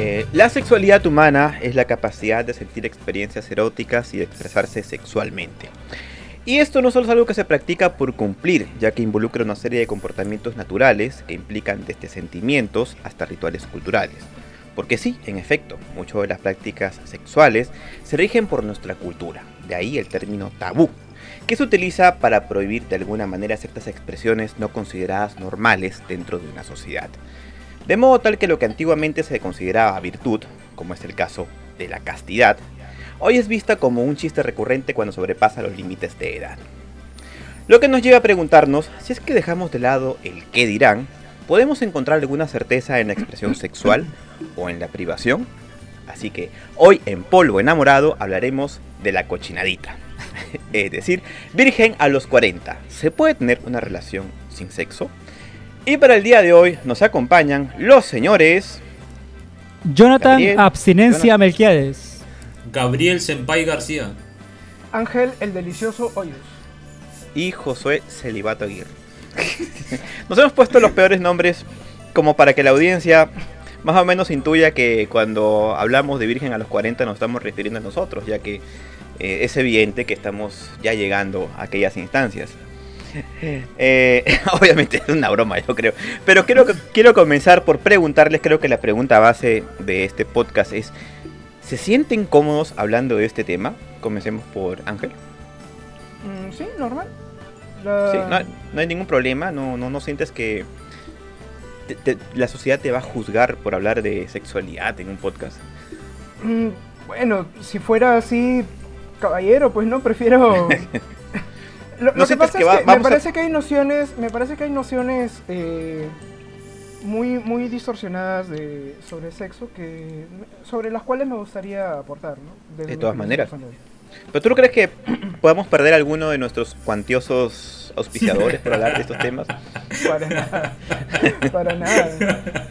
Eh, la sexualidad humana es la capacidad de sentir experiencias eróticas y de expresarse sexualmente. Y esto no solo es algo que se practica por cumplir, ya que involucra una serie de comportamientos naturales que implican desde sentimientos hasta rituales culturales. Porque sí, en efecto, muchas de las prácticas sexuales se rigen por nuestra cultura, de ahí el término tabú, que se utiliza para prohibir de alguna manera ciertas expresiones no consideradas normales dentro de una sociedad. De modo tal que lo que antiguamente se consideraba virtud, como es el caso de la castidad, hoy es vista como un chiste recurrente cuando sobrepasa los límites de edad. Lo que nos lleva a preguntarnos si es que dejamos de lado el qué dirán, ¿podemos encontrar alguna certeza en la expresión sexual o en la privación? Así que hoy en Polvo Enamorado hablaremos de la cochinadita. es decir, virgen a los 40. ¿Se puede tener una relación sin sexo? Y para el día de hoy nos acompañan los señores... Jonathan Abstinencia Melquiades. Gabriel Senpai García. Ángel el Delicioso Hoyos. Y Josué Celibato Aguirre. Nos hemos puesto los peores nombres como para que la audiencia más o menos intuya que cuando hablamos de Virgen a los 40 nos estamos refiriendo a nosotros, ya que eh, es evidente que estamos ya llegando a aquellas instancias. Eh, obviamente es una broma, yo creo. Pero quiero, quiero comenzar por preguntarles, creo que la pregunta base de este podcast es, ¿Se sienten cómodos hablando de este tema? Comencemos por Ángel. Mm, sí, normal. Sí, no, hay ningún problema, no, no, no sientes que la sociedad te va a juzgar por hablar de sexualidad en un podcast. Mm, bueno, si fuera así, caballero, pues no, prefiero... lo, que pasa es que me parece que hay nociones, me parece que hay nociones eh, muy, muy distorsionadas de, sobre sexo que sobre las cuales me gustaría aportar, ¿no? de todas maneras. ¿Pero tú no crees que podamos perder alguno de nuestros cuantiosos auspiciadores por hablar de estos temas? Para nada. Para nada.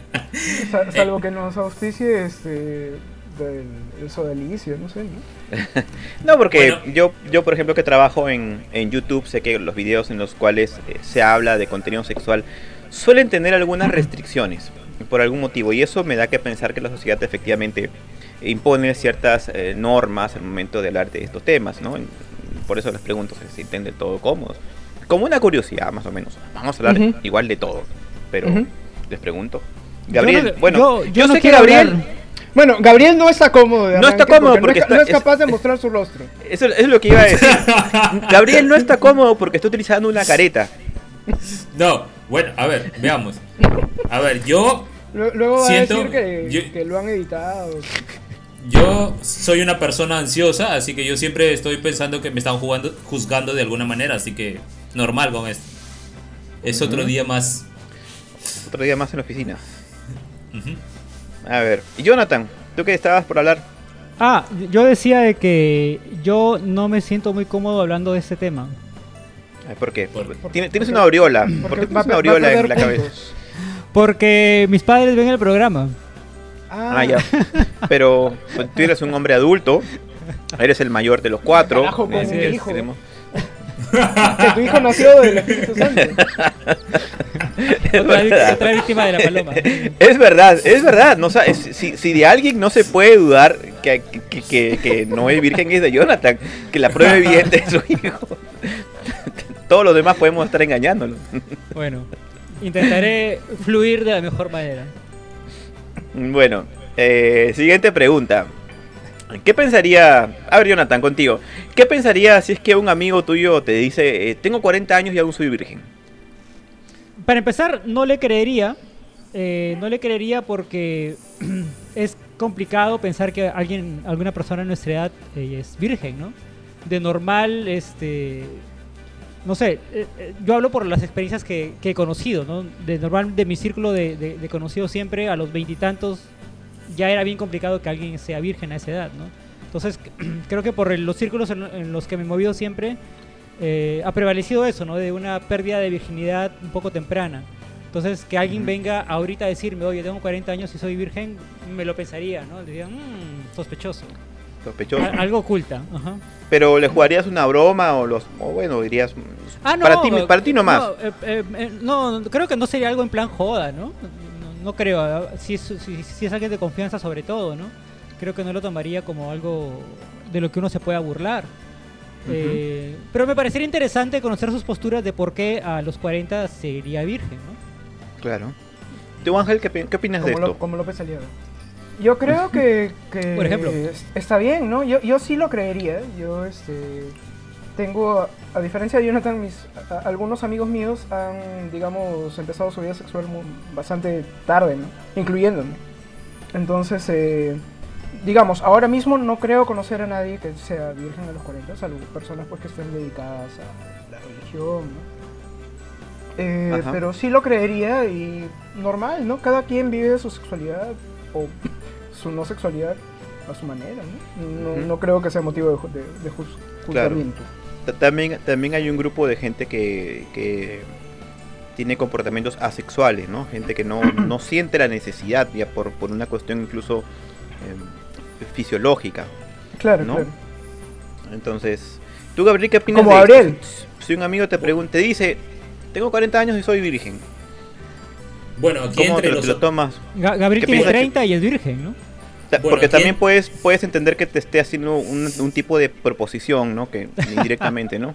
salvo que nos auspicie este del sodelicio, no sé, ¿no? no, porque yo, yo, por ejemplo, que trabajo en, en YouTube, sé que los videos en los cuales eh, se habla de contenido sexual suelen tener algunas restricciones por algún motivo y eso me da que pensar que la sociedad efectivamente impone ciertas eh, normas al momento de hablar de estos temas, ¿no? Por eso les pregunto si se sienten de todo cómodos. Como una curiosidad, más o menos. Vamos a hablar igual de todo, pero les pregunto. Gabriel, bueno, yo, sé que Gabriel... Bueno, Gabriel no está cómodo. no está cómodo porque, no, es, capaz de mostrar su rostro. Eso, eso es lo que iba a decir. Gabriel no está cómodo porque está utilizando una careta. No, bueno, a ver, veamos. A ver, yo. Luego va a decir que, lo han editado. Yo soy una persona ansiosa, así que yo siempre estoy pensando que me están jugando, juzgando de alguna manera, así que normal con esto. Es otro día más. Otro día más en la oficina. A ver, y Jonathan, ¿tú qué estabas por hablar? Ah, yo decía de que yo no me siento muy cómodo hablando de este tema. ¿Por qué? tienes una aureola. ¿Por qué tienes una aureola en la cabeza? Porque mis padres ven el programa. Ah, ya. Pero pues, tú eres un hombre adulto. Eres el mayor de los cuatro. Carajo, eh, hijo. que tu hijo nació del Espíritu Santo. Es verdad. Otra víctima de la paloma. Es verdad, es verdad. No, si, si de alguien no se puede dudar que, que, que, que no es virgen es de Jonathan, que la prueba evidente es su hijo todos los demás podemos estar engañándolo. Bueno, intentaré fluir de la mejor manera. Bueno, eh, siguiente pregunta. ¿Qué pensaría, a ver Jonathan, contigo, qué pensaría si es que un amigo tuyo te dice, eh, tengo 40 años y aún soy virgen? Para empezar, no le creería, eh, no le creería porque es complicado pensar que alguien, alguna persona de nuestra edad es virgen, ¿no? De normal, este, no sé, eh, eh, yo hablo por las experiencias que, he conocido, ¿no? De normal, de mi círculo de, de, conocidos siempre, a los veintitantos, ya era bien complicado que alguien sea virgen a esa edad, ¿no? Entonces, creo que por los círculos en, los que me he movido siempre, eh, ha prevalecido eso, ¿no? De una pérdida de virginidad un poco temprana. Entonces, que alguien venga ahorita a decirme, oye, tengo 40 años y soy virgen, me lo pensaría, ¿no? Diría, mmm, sospechoso. Sospechoso. algo oculta, ajá. Pero le jugarías una broma o los o bueno dirías ah, no, para ti para ti nomás. No, eh, eh, eh, no, creo que no sería algo en plan joda, ¿no? No creo. Si es, si, si es alguien de confianza sobre todo, ¿no? Creo que no lo tomaría como algo de lo que uno se pueda burlar. Eh, pero me parecería interesante conocer sus posturas de por qué a los 40 seguiría virgen, ¿no? Claro. ¿Tú, Ángel, qué, qué opinas de esto? como López Aliaga. Yo creo que, por ejemplo, está bien, ¿no? Yo, yo sí lo creería. Yo, este, tengo, a diferencia de Jonathan, mis, algunos amigos míos han, digamos, empezado su vida sexual bastante tarde, ¿no? Incluyéndome. Entonces, eh, digamos, ahora mismo no creo conocer a nadie que sea virgen a los 40, salvo personas pues que estén dedicadas a la religión, eh, pero sí lo creería y normal, ¿no? Cada quien vive su sexualidad o su no sexualidad a su manera, ¿no? No, creo que sea motivo de, de, juzgamiento. También, también hay un grupo de gente que, tiene comportamientos asexuales, ¿no? Gente que no, no siente la necesidad, ya por, por una cuestión incluso em, fisiológica. Claro, ¿no? claro. Entonces, ¿tú, Gabriel, qué opinas Como Gabriel. Si un amigo te pregunta, te dice, tengo 40 años y soy virgen. Bueno, aquí entre los... lo tomas? Gabriel tiene 30 y es virgen, ¿no? Porque también puedes, puedes entender que te esté haciendo un, un tipo de proposición, ¿no? Que indirectamente, ¿no?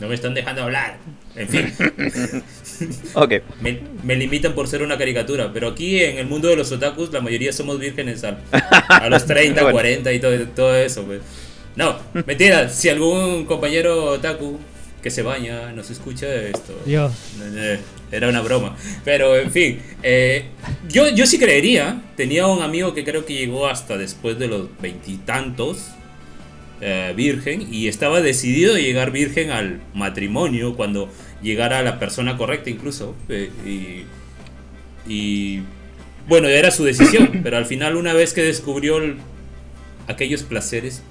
No me están dejando hablar. En fin. ok. Me, limitan por ser una caricatura, pero aquí en el mundo de los otakus la mayoría somos vírgenes a, los 30, 40 y todo, todo eso. Pues. No, mentira. Si algún compañero otaku que se baña nos escucha esto. Dios. Era una broma. Pero en fin, eh, yo, yo sí creería. Tenía un amigo que creo que llegó hasta después de los veintitantos eh, virgen y estaba decidido a llegar virgen al matrimonio cuando llegara la persona correcta incluso. Eh, y, bueno, era su decisión, pero al final una vez que descubrió aquellos placeres...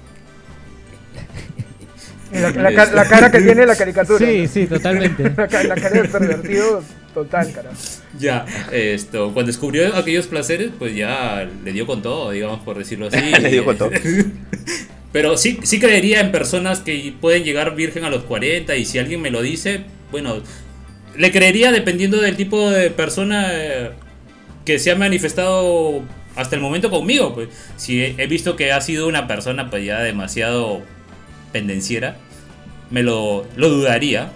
La, cara que tiene la caricatura. Sí, sí, totalmente. la, cara del pervertido total, cara. Ya, esto, cuando descubrió aquellos placeres, pues ya le dio con todo, digamos, por decirlo así. le dio con todo. Pero sí, sí creería en personas que pueden llegar virgen a los 40 y si alguien me lo dice, bueno, le creería dependiendo del tipo de persona eh, que se ha manifestado hasta el momento conmigo. Pues si he, visto que ha sido una persona pues ya demasiado pendenciera, me lo, lo dudaría.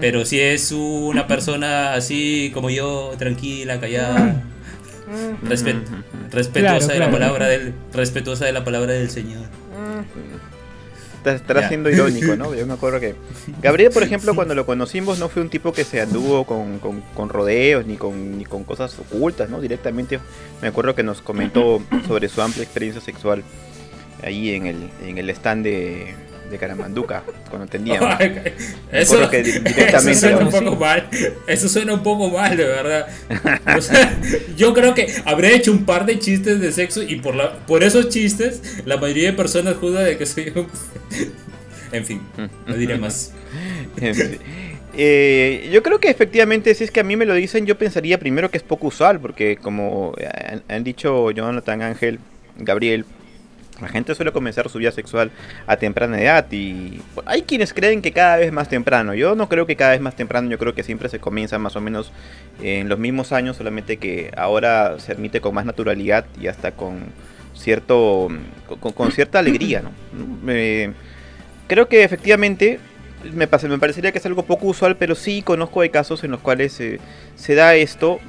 Pero si es una persona así como yo, tranquila, callada respetuosa de la palabra del respetuosa de la palabra del Señor. Estará siendo irónico, ¿no? Yo me acuerdo que Gabriel, por ejemplo, cuando lo conocimos, no fue un tipo que se anduvo con, con, rodeos ni con, ni con cosas ocultas, ¿no? Directamente me acuerdo que nos comentó sobre su amplia experiencia sexual ahí en el, en el stand de, de Caramanduca, cuando teníamos. eso, suena un poco mal. Eso suena un poco mal, de verdad. yo creo que habré hecho un par de chistes de sexo y por, la, por esos chistes la mayoría de personas juzga de que soy un... en fin, no diré más. Eh, yo creo que efectivamente, si es que a mí me lo dicen, yo pensaría primero que es poco usual, porque como han dicho Jonathan Ángel, Gabriel, la gente suele comenzar su vida sexual a temprana edad y hay quienes creen que cada vez más temprano. Yo no creo que cada vez más temprano, yo creo que siempre se comienza más o menos en los mismos años, solamente que ahora se admite con más naturalidad y hasta con cierto con, cierta alegría, ¿no? creo que efectivamente me, me parecería que es algo poco usual, pero sí conozco de casos en los cuales se da esto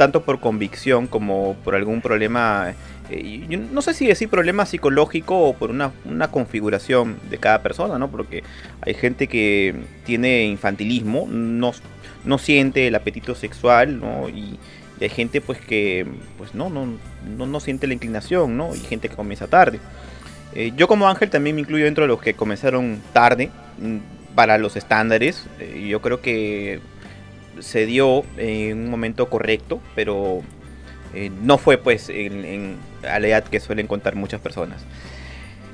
tanto por convicción como por algún problema eh, no sé si decir problema psicológico o por una, configuración de cada persona, ¿no? Porque hay gente que tiene infantilismo, no, no siente el apetito sexual, ¿no? Y, hay gente pues que pues no, no, no, siente la inclinación, ¿no? Y gente que comienza tarde. Eh, yo como Ángel también me incluyo dentro de los que comenzaron tarde mm, para los estándares. Eh, yo creo que se dio en un momento correcto, pero no fue pues en, a la edad que suelen contar muchas personas.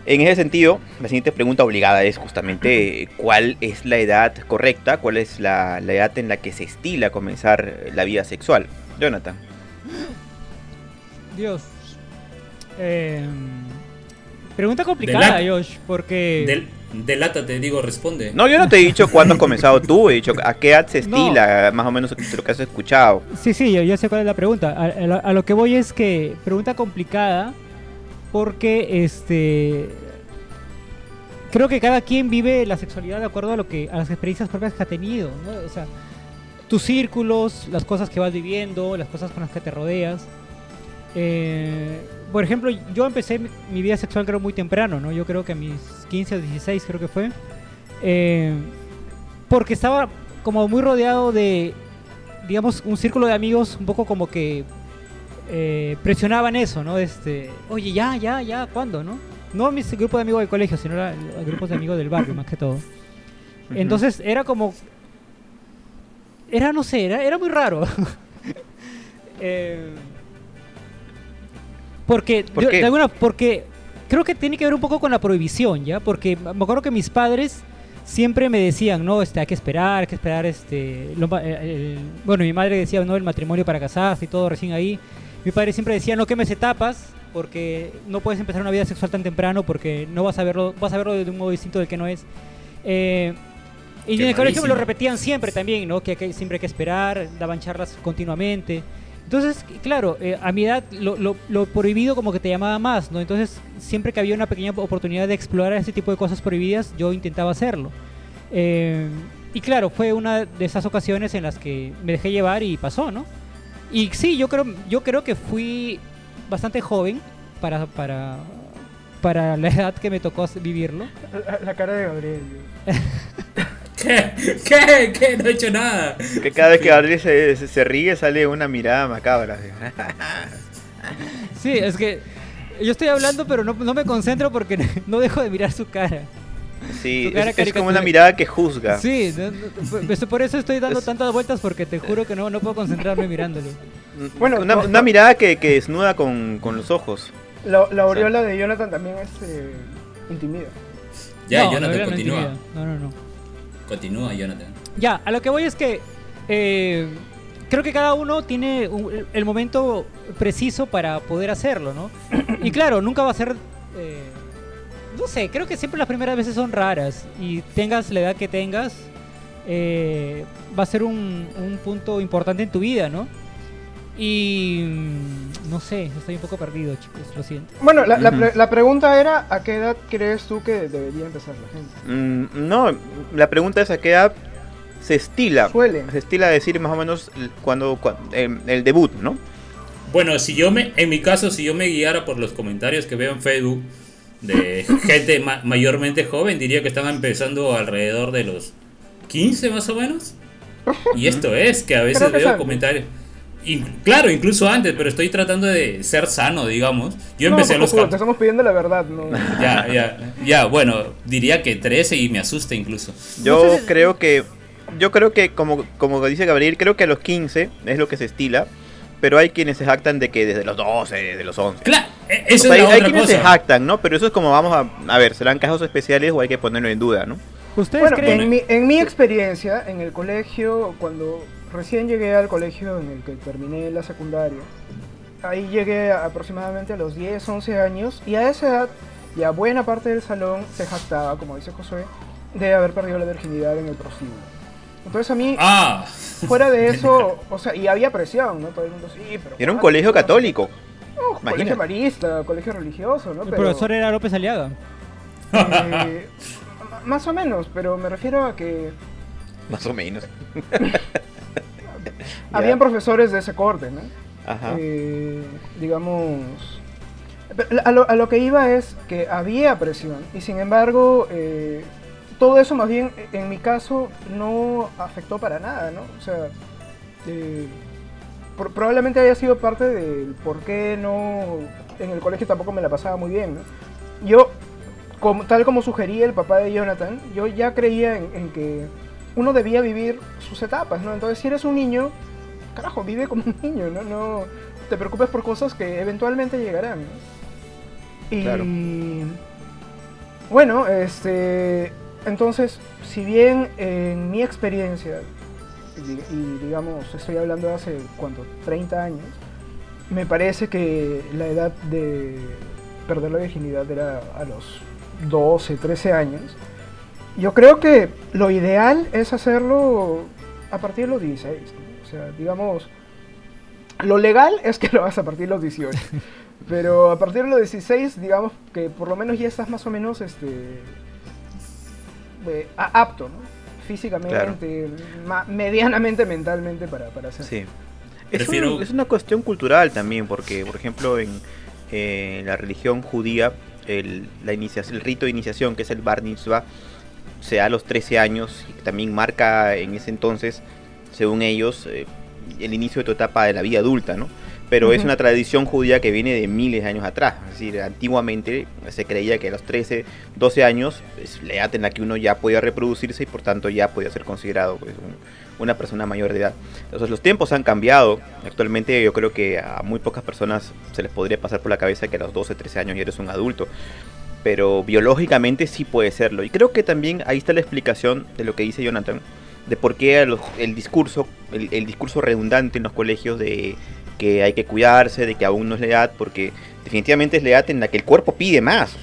En ese sentido, la siguiente pregunta obligada es justamente cuál es la edad correcta, cuál es la, edad en la que se estila comenzar la vida sexual. Jonathan. Dios. Em, pregunta complicada, Josh, porque... Delátate, digo, responde. No, yo no te he dicho cuándo has comenzado tú, he dicho a qué edad se estila, más o menos lo que has escuchado. Sí, sí, yo, sé cuál es la pregunta. A, lo que voy es que, pregunta complicada, porque este. Creo que cada quien vive la sexualidad de acuerdo a lo que a las experiencias propias que ha tenido, ¿no? O sea, tus círculos, las cosas que vas viviendo, las cosas con las que te rodeas. Eh, por ejemplo, yo empecé mi, vida sexual creo muy temprano, ¿no? Yo creo que a mis 15 o 16 creo que fue. Eh, porque estaba como muy rodeado de, digamos, un círculo de amigos un poco como que eh, presionaban eso, ¿no? Este, oye, ya, ya, ya, ¿cuándo, no? No mis grupos de amigos del colegio, sino los grupos de amigos del barrio, más que todo. Entonces era como... Era, no sé, era, era muy raro. eh, porque, De alguna, porque creo que tiene que ver un poco con la prohibición, ¿ya? Porque me acuerdo que mis padres siempre me decían, no, este, hay que esperar, hay que esperar, este... Eh, bueno, mi madre decía, no, el matrimonio para casarse y todo recién ahí. Mi padre siempre decía, no quemes etapas, porque no puedes empezar una vida sexual tan temprano, porque no vas a verlo, vas a verlo de un modo distinto del que no es. Eh, y en el colegio me lo repetían siempre también, ¿no? Que, que siempre hay que esperar, daban charlas continuamente. Entonces, claro, eh, a mi edad lo, prohibido como que te llamaba más, ¿no? Entonces, siempre que había una pequeña oportunidad de explorar este tipo de cosas prohibidas, yo intentaba hacerlo. Eh, y claro, fue una de esas ocasiones en las que me dejé llevar y pasó, ¿no? Y sí, yo creo, yo creo que fui bastante joven para, para, para la edad que me tocó vivirlo. La, cara de Gabriel. ¿Qué? ¿Qué? ¿Qué? No he hecho nada. Que cada vez que Gabriel se, se, ríe sale una mirada macabra. Sí, es que yo estoy hablando pero no, no me concentro porque no dejo de mirar su cara. Sí, es, como una mirada que juzga. Sí, por eso estoy dando tantas vueltas porque te juro que no, no puedo concentrarme mirándolo. Bueno, una, mirada que, que desnuda con, con los ojos. La, la aureola de Jonathan también es eh, intimida. Ya, Jonathan continúa. No, no, no. Continúa, Jonathan. Ya, a lo que voy es que eh, creo que cada uno tiene el momento preciso para poder hacerlo, ¿no? Y claro, nunca va a ser... Eh, no sé, creo que siempre las primeras veces son raras y tengas la edad que tengas, eh, va a ser un, un punto importante en tu vida, ¿no? Y mm, no sé, estoy un poco perdido, chicos, lo siento. Bueno, la, la, pregunta era, ¿a qué edad crees tú que debería empezar la gente? Mm, no, la pregunta es a qué edad se estila. Suele. Se estila decir más o menos cuando, em, el debut, ¿no? Bueno, si yo me, en mi caso, si yo me guiara por los comentarios que veo en Facebook de gente mayormente joven, diría que están empezando alrededor de los 15 más o menos. Y esto es, que a veces veo comentarios claro, incluso antes, pero estoy tratando de ser sano, digamos. Yo empecé a los Te estamos pidiendo la verdad, ¿no? ya, ya, ya, bueno, diría que 13 y me asusta incluso. Yo creo que, yo creo que, como, como dice Gabriel, creo que a los 15 es lo que se estila. Pero hay quienes se jactan de que desde los 12, desde los 11. Claro, e, eso es hay, hay quienes se jactan, ¿no? Pero eso es como vamos a... A ver, ¿serán casos especiales o hay que ponerlo en duda, ¿no? ¿Ustedes bueno, creen? En mi, en mi experiencia, en el colegio, cuando recién llegué al colegio en el que terminé la secundaria. Ahí llegué aproximadamente a los 10, 11 años y a esa edad ya buena parte del salón se jactaba, como dice Josué, de haber perdido la virginidad en el prostíbulo. Entonces a mí, ah. fuera de eso, o sea, y había presión, ¿no? Todo el mundo sí, pero... Era un colegio católico. colegio marista, colegio religioso, ¿no? El profesor era López Aliaga. Eh, más o menos, pero me refiero a que... Más o menos. Habían profesores de ese corte, ¿no? Ajá. Eh, digamos... A lo, que iba es que había presión y sin embargo eh, todo eso más bien en mi caso no afectó para nada, ¿no? O sea, eh, probablemente haya sido parte del por qué no en el colegio tampoco me la pasaba muy bien, ¿no? Yo, como, tal como sugería el papá de Jonathan, yo ya creía en, en que uno debía vivir sus etapas, ¿no? Entonces si eres un niño, carajo, vive como un niño, ¿no? No te preocupes por cosas que eventualmente llegarán. Y bueno, este, entonces, si bien en mi experiencia, y, digamos, estoy hablando de hace, ¿cuánto? 30 años, me parece que la edad de perder la virginidad era a los 12, 13 años. Yo creo que lo ideal es hacerlo a partir de los 16. O sea, digamos, lo legal es que lo hagas a partir de los 18. pero a partir de los 16, digamos que por lo menos ya estás más o menos este, eh, apto, ¿no? Físicamente, medianamente, mentalmente para, para hacer. Sí. Es, es, una cuestión cultural también, porque, por ejemplo, en la religión judía, el, la iniciación, el rito de iniciación, que es el Bar Mitzvah, se da a los 13 años y también marca en ese entonces, según ellos, eh, el inicio de tu etapa de la vida adulta, ¿no? Pero es una tradición judía que viene de miles de años atrás. Es decir, antiguamente se creía que a los 13, 12 años es la edad en la que uno ya podía reproducirse y por tanto ya podía ser considerado pues, una persona mayor de edad. Entonces los tiempos han cambiado. Actualmente yo creo que a muy pocas personas se les podría pasar por la cabeza que a los 12, 13 años ya eres un adulto pero biológicamente sí puede serlo. Y creo que también ahí está la explicación de lo que dice Jonathan, de por qué el discurso, el, discurso redundante en los colegios de que hay que cuidarse, de que aún no es la edad, porque definitivamente es la edad en la que el cuerpo pide más.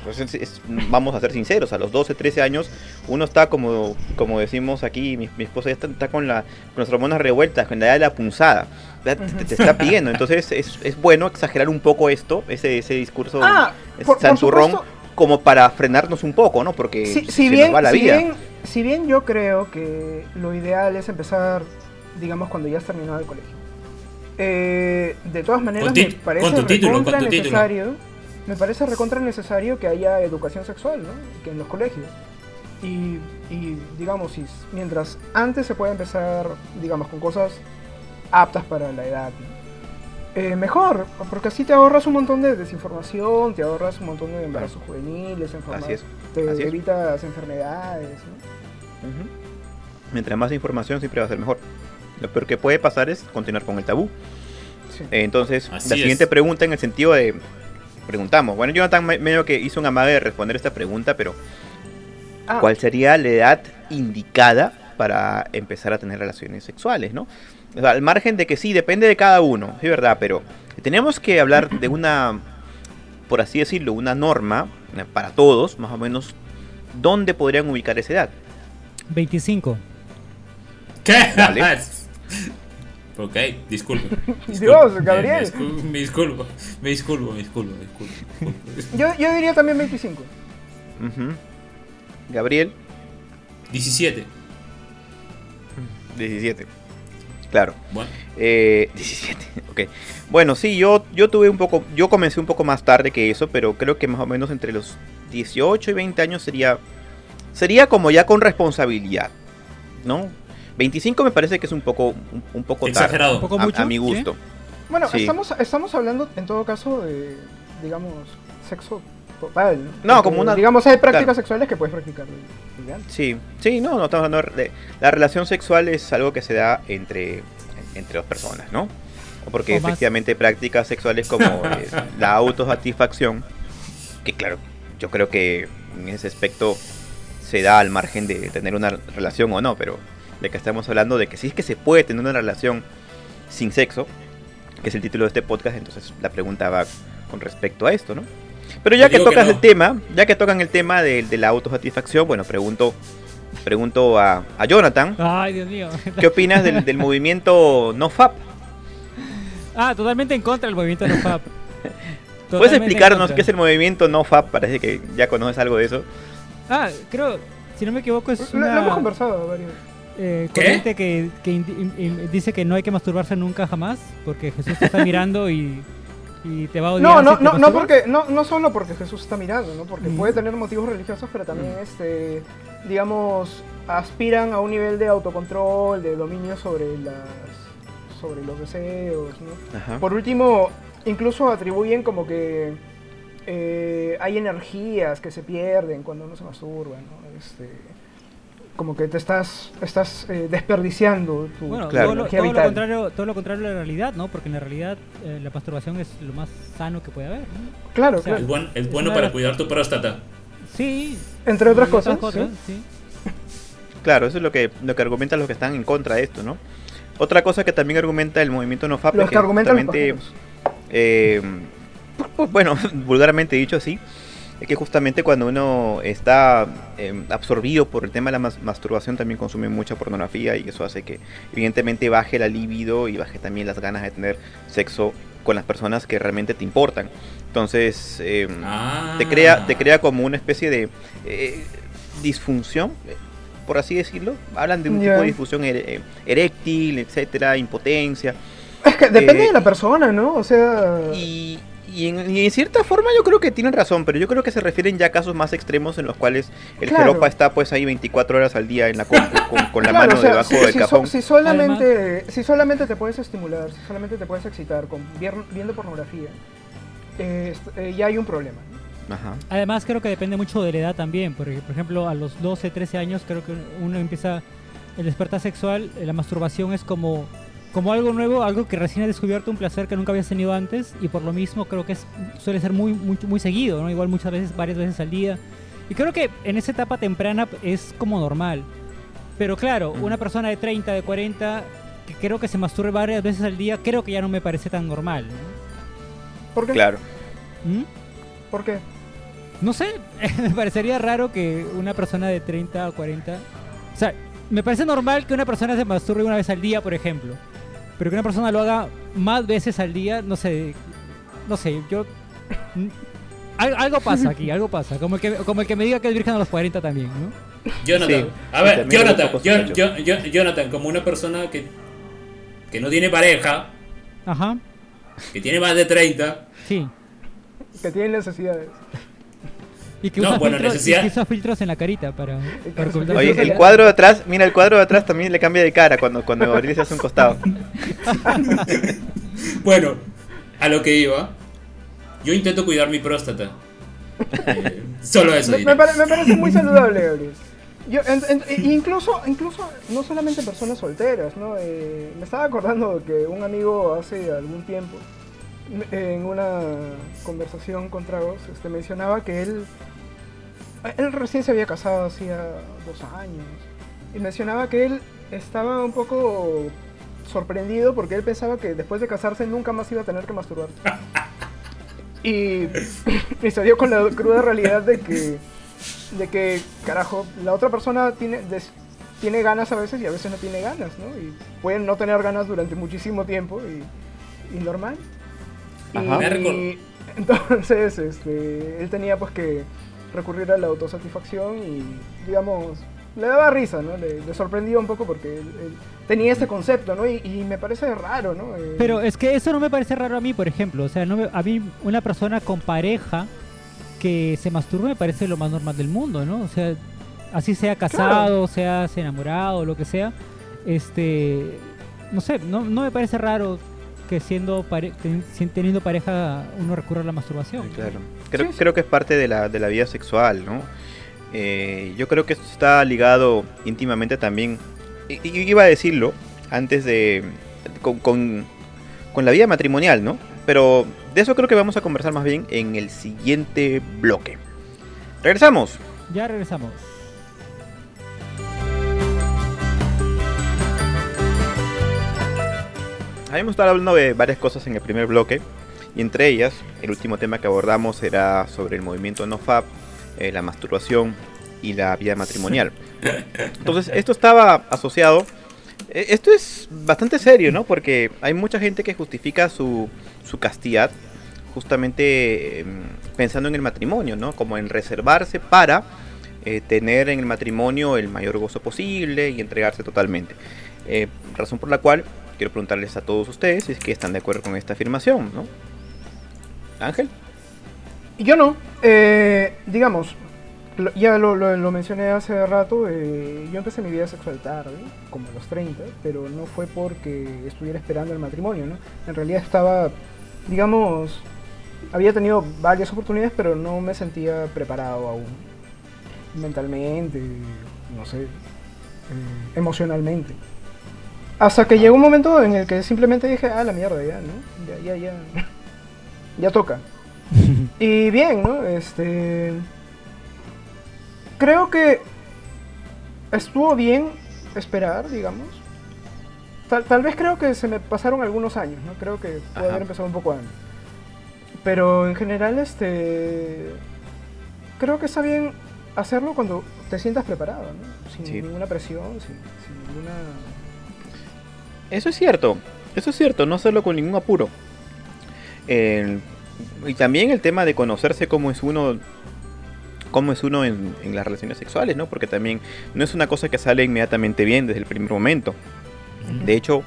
vamos a ser sinceros, a los 12, 13 años uno está como, como decimos aquí, mi, esposa ya está, con, la, con las hormonas revueltas, con la edad de la punzada. Te, está pidiendo, entonces es, es, bueno exagerar un poco esto, ese, ese discurso ah, santurrón como para frenarnos un poco, ¿no? Porque si, se bien, nos va la vida. Bien, si bien yo creo que lo ideal es empezar, digamos, cuando ya has terminado el colegio. Eh, de todas maneras, me parece recontra necesario. Me parece recontra necesario que haya educación sexual, ¿no? Que en los colegios. Y, y digamos, si, mientras antes se puede empezar, digamos, con cosas aptas para la edad, eh, mejor, porque así te ahorras un montón de desinformación, te ahorras un montón de embarazos juveniles, te evitas enfermedades. Mientras más información siempre va a ser mejor. Lo peor que puede pasar es continuar con el tabú. entonces, la siguiente pregunta en el sentido de... Preguntamos, bueno, Jonathan medio que hizo un amague de responder esta pregunta, pero ah. ¿cuál sería la edad indicada para empezar a tener relaciones sexuales, no? Al margen de que sí, depende de cada uno, es verdad, pero tenemos que hablar de una, por así decirlo, una norma eh, para todos, más o menos, ¿dónde podrían ubicar esa edad? 25. ¿Qué? ok, disculpe. Dios, Gabriel. Me disculpo, me disculpo, me disculpo, me disculpo. Yo, yo diría también 25. Gabriel. 17. 17. Claro. Bueno. 17, eh, ok. Bueno, sí, yo, yo tuve un poco, yo comencé un poco más tarde que eso, pero creo que más o menos entre los 18 y 20 años sería, sería como ya con responsabilidad, ¿no? 25 me parece que es un poco, un, poco Exagerado. ¿Un poco mucho? A, mi gusto. Bueno, estamos, estamos hablando en todo caso de, digamos, sexo ¿no? como una. Digamos, hay prácticas sexuales que puedes practicar. Sí, sí, no, no estamos hablando de. La relación sexual es algo que se da entre, entre dos personas, ¿no? Porque efectivamente prácticas sexuales como eh, la autosatisfacción, que claro, yo creo que en ese aspecto se da al margen de tener una relación o no, pero de que estamos hablando de que si es que se puede tener una relación sin sexo, que es el título de este podcast, entonces la pregunta va con respecto a esto, ¿no? Pero ya que tocas el tema, ya que tocan el tema de, la autosatisfacción, bueno, pregunto pregunto a, Jonathan. Ay, Dios mío. ¿Qué opinas del, movimiento NoFap? Ah, totalmente en contra del movimiento NoFap. ¿Puedes explicarnos qué es el movimiento NoFap? Parece que ya conoces algo de eso. Ah, creo, si no me equivoco, es una... Lo hemos conversado varios. Eh, corriente que, que dice que no hay que masturbarse nunca jamás porque Jesús te está mirando y y te va a odiar. No, no, no, no, porque, no, no solo porque Jesús está mirando, ¿no? porque puede tener motivos religiosos, pero también, este, digamos, aspiran a un nivel de autocontrol, de dominio sobre las sobre los deseos. ¿no? Por último, incluso atribuyen como que eh, hay energías que se pierden cuando uno se masturba. ¿no? Este, como que te estás, estás eh, desperdiciando tu bueno, todo, lo, contrario, todo lo contrario a la realidad, ¿no? Porque en la realidad eh, la masturbación es lo más sano que puede haber. Claro, claro. Es, bueno para cuidar tu próstata. Sí. Entre otras cosas. Claro, eso es lo que, lo que argumentan los que están en contra de esto, ¿no? Otra cosa que también argumenta el movimiento no FAP es que, argumentan eh, bueno, vulgarmente dicho así, que justamente cuando uno está em, absorbido por el tema de la masturbación también consume mucha pornografía y eso hace que evidentemente baje la libido y baje también las ganas de tener sexo con las personas que realmente te importan. Entonces em, te, crea, te crea como una especie de eh, disfunción, por así decirlo. Hablan de un tipo de disfunción eh, eréctil, etcétera, impotencia. Es que depende eh, de la persona, ¿no? O sea... Y, y en, cierta forma yo creo que tienen razón, pero yo creo que se refieren ya a casos más extremos en los cuales el claro. está pues ahí 24 horas al día en la con, con, la mano debajo del cajón. si, solamente, si solamente te puedes estimular, si solamente te puedes excitar con viendo pornografía, eh, ya hay un problema. Además creo que depende mucho de la edad también, porque por ejemplo a los 12, 13 años creo que uno empieza el despertar sexual, eh, la masturbación es como como algo nuevo, algo que recién ha descubierto un placer que nunca habías tenido antes y por lo mismo creo que es, suele ser muy, muy, muy seguido, ¿no? Igual muchas veces, varias veces al día. Y creo que en esa etapa temprana es como normal. Pero claro, una persona de 30, de 40, que creo que se masturbe varias veces al día, creo que ya no me parece tan normal. ¿no? ¿Por qué? Claro. ¿Mm? ¿Por qué? No sé, me parecería raro que una persona de 30 o 40... O sea, me parece normal que una persona se masturbe una vez al día, por ejemplo. Pero que una persona lo haga más veces al día, no sé, no sé, yo... algo pasa aquí, algo pasa. Como el, que, como el que me diga que es virgen a los 40 también, ¿no? Jonathan, a ver, Jonathan, Jonathan, como una persona que, que no tiene pareja, Ajá. que tiene más de 30, sí. que tiene necesidades. Y que, usa, filtros, filtros en la carita para, Oye, el cuadro de atrás, mira, el cuadro de atrás también le cambia de cara cuando, cuando Gabriel se hace un costado. bueno, a lo que iba, yo intento cuidar mi próstata. Eh, solo eso. Me, parece muy saludable, Gabriel. Yo, incluso, incluso, no solamente personas solteras, ¿no? Eh, me estaba acordando que un amigo hace algún tiempo, en una conversación con Tragos, este, mencionaba que él él recién se había casado hacía dos años y mencionaba que él estaba un poco sorprendido porque él pensaba que después de casarse nunca más iba a tener que masturbar. y, y se dio con la cruda realidad de que, de que, carajo, la otra persona tiene, tiene ganas a veces y a veces no tiene ganas, ¿no? Y pueden no tener ganas durante muchísimo tiempo y, y normal. Y, entonces, este, él tenía pues que recurrir a la autosatisfacción y, digamos, le daba risa, ¿no? Le, sorprendía un poco porque tenía ese concepto, ¿no? Y, me parece raro, ¿no? Eh, Pero es que eso no me parece raro a mí, por ejemplo. O sea, no a mí una persona con pareja que se masturbe me parece lo más normal del mundo, ¿no? O sea, así sea casado, sea enamorado, lo que sea. Este, no sé, no, no me parece raro que siendo teniendo pareja uno recurre a la masturbación. Claro. Creo, creo que es parte de la, de la vida sexual, ¿no? Eh, yo creo que esto está ligado íntimamente también, y, iba a decirlo antes de, con, con, con, la vida matrimonial, ¿no? Pero de eso creo que vamos a conversar más bien en el siguiente bloque. Regresamos. Ya regresamos. Habíamos estado hablando de varias cosas en el primer bloque y entre ellas el último tema que abordamos era sobre el movimiento NoFap, eh, la masturbación y la vida matrimonial. Entonces esto estaba asociado, e, esto es bastante serio, ¿no? Porque hay mucha gente que justifica su, su castidad justamente em, pensando en el matrimonio, ¿no? Como en reservarse para eh, tener en el matrimonio el mayor gozo posible y entregarse totalmente. Eh, razón por la cual quiero preguntarles a todos ustedes si es que están de acuerdo con esta afirmación, ¿no? Ángel. Yo no. Eh, digamos, ya lo, mencioné hace rato, eh, yo empecé mi vida sexual tarde, como a los 30, pero no fue porque estuviera esperando el matrimonio, ¿no? En realidad estaba, digamos, había tenido varias oportunidades, pero no me sentía preparado aún, mentalmente, no sé, eh, emocionalmente. Hasta que llegó un momento en el que simplemente dije, ah, la mierda, ya, ¿no? Ya, ya, ya. ya toca. y bien, ¿no? Este. Creo que estuvo bien esperar, digamos. Tal, vez creo que se me pasaron algunos años, ¿no? Creo que puede haber empezado un poco antes. Pero en general, este. creo que está bien hacerlo cuando te sientas preparado, ¿no? Sin ninguna presión, sin, ninguna... Eso es cierto, eso es cierto, no hacerlo con ningún apuro. y también el tema de conocerse cómo es uno cómo es uno en, las relaciones sexuales, ¿no? Porque también no es una cosa que sale inmediatamente bien desde el primer momento. De hecho,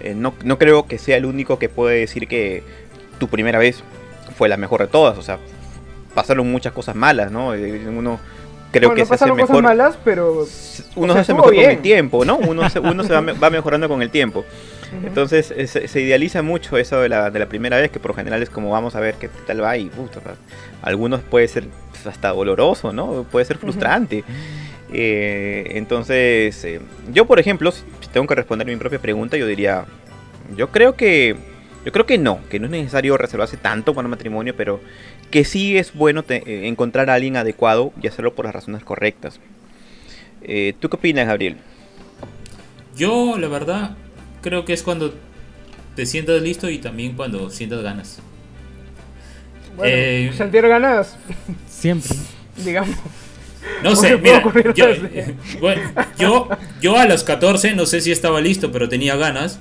eh, no, no, creo que sea el único que puede decir que tu primera vez fue la mejor de todas. O sea, pasaron muchas cosas malas, ¿no? Eh, uno creo que se hace mejor. cosas malas, pero uno se hace mejor con el tiempo, ¿no? Uno se, uno se va, mejorando con el tiempo. Entonces eh, se, idealiza mucho eso de la, de la primera vez, que por general es como vamos a ver qué tal va y algunos puede ser hasta doloroso, ¿no? Puede ser frustrante. Eh, entonces, yo por ejemplo, si tengo que responder mi propia pregunta, yo diría, yo creo que yo creo que no, que no es necesario reservarse tanto para un matrimonio, pero que sí es bueno eh, encontrar a alguien adecuado y hacerlo por las razones correctas. Eh, ¿Tú qué opinas, Gabriel? Yo, la verdad, creo que es cuando te sientas listo y también cuando sientas ganas. Bueno, eh, sentir ganas. Siempre. Digamos. No sé, mira, yo, bueno, yo, yo a los 14 no sé si estaba listo, pero tenía ganas.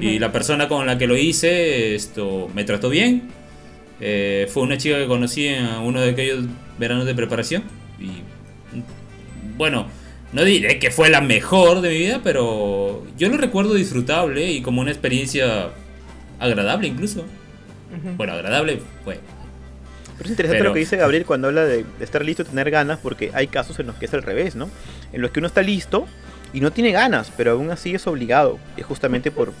Y la persona con la que lo hice esto me trató bien. Eh, fue una chica que conocí en uno de aquellos veranos de preparación. Y bueno, no diré que fue la mejor de mi vida, pero yo lo recuerdo disfrutable y como una experiencia agradable incluso. Bueno, agradable fue. Pero es interesante lo que dice Gabriel cuando habla de, estar listo y tener ganas, porque hay casos en los que es al revés, ¿no? En los que uno está listo y no tiene ganas, pero aún así es obligado. Y es justamente por,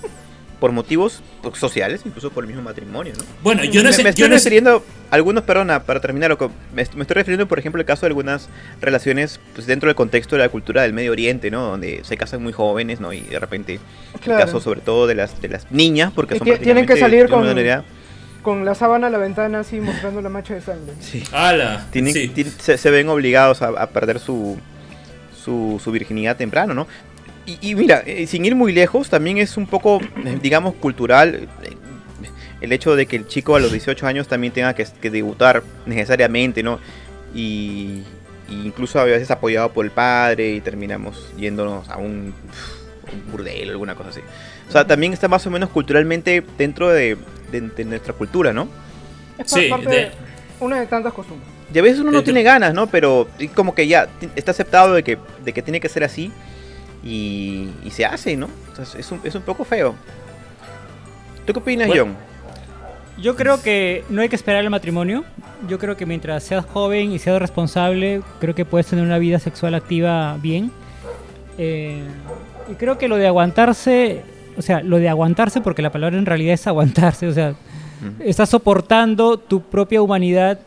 por motivos sociales, incluso por el mismo matrimonio, ¿no? Bueno, yo no sé. Me, estoy yo refiriendo, algunos, perdona, para terminar, me, estoy refiriendo, por ejemplo, al caso de algunas relaciones pues, dentro del contexto de la cultura del Medio Oriente, ¿no? Donde se casan muy jóvenes, ¿no? Y de repente, el caso sobre todo de las, de las niñas, porque son Tienen que salir con, con la sábana a la ventana así mostrando la mancha de sangre. Sí. se, ven obligados a perder su su, virginidad temprano, ¿no? Y, mira, eh, sin ir muy lejos, también es un poco, eh, digamos, cultural eh, el hecho de que el chico a los 18 años también tenga que, debutar necesariamente, ¿no? Y, incluso a veces apoyado por el padre y terminamos yéndonos a un, un burdel o alguna cosa así. O sea, también está más o menos culturalmente dentro de, nuestra cultura, ¿no? Es sí, de... una de tantas costumbres. Y a veces uno no tiene ganas, ¿no? Pero como que ya está aceptado de que, de que tiene que ser así y, se hace, ¿no? es, un, es un poco feo. ¿Tú qué opinas, John? Yo creo que no hay que esperar el matrimonio. Yo creo que mientras seas joven y seas responsable, creo que puedes tener una vida sexual activa bien. Eh, y creo que lo de aguantarse, o sea, lo de aguantarse, porque la palabra en realidad es aguantarse, o sea, estás soportando tu propia humanidad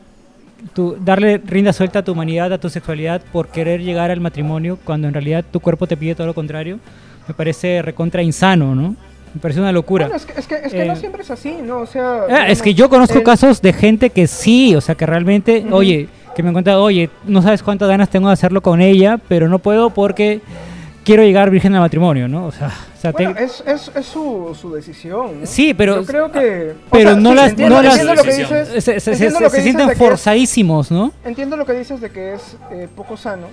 tu, darle rinda suelta a tu humanidad, a tu sexualidad por querer llegar al matrimonio cuando en realidad tu cuerpo te pide todo lo contrario, me parece recontra insano, ¿no? Me parece una locura. Bueno, es que, es que, es que no eh, siempre es así, ¿no? O sea... Ah, es que yo conozco casos de gente que sí, o sea, que realmente, oye, que me contado, oye, no sabes cuántas ganas tengo de hacerlo con ella, pero no puedo porque quiero llegar virgen al matrimonio, ¿no? O sea, bueno, es, es, es su, su, decisión. Sí, pero. Yo creo que. Pero no las. Entiendo, no las lo que dices, se, se, se sienten forzadísimos, ¿no? Entiendo lo que dices de que es eh, poco sano,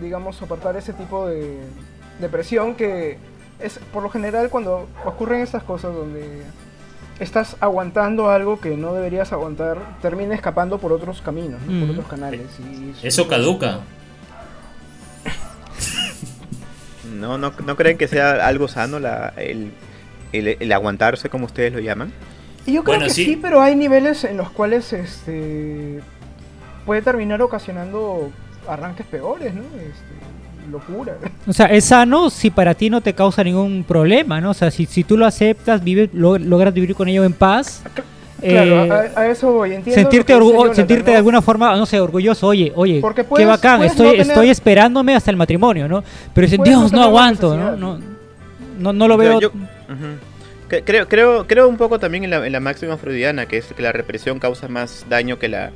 digamos, soportar ese tipo de, de presión que es por lo general cuando ocurren estas cosas donde estás aguantando algo que no deberías aguantar, termina escapando por otros caminos, por otros canales. Y eso caduca. ¿No? ¿No, no creen que sea algo sano la, el, el, aguantarse, como ustedes lo llaman? Y yo creo que sí. pero hay niveles en los cuales este puede terminar ocasionando arranques peores, ¿no? Este, locura. O sea, es sano si para ti no te causa ningún problema, ¿no? O sea, si, si tú lo aceptas, vive, logras vivir con ello en paz. Claro, eh, a, eso voy. Entiendo sentirte sentirte de alguna forma, no sé, orgulloso. Oye, oye, qué bacán, estoy, estoy esperándome hasta el matrimonio, ¿no? Pero dice, Dios, no aguanto, ¿no? No, no, no lo veo. creo, creo, creo un poco también en la, en la, máxima freudiana, que es que la represión causa más daño que la,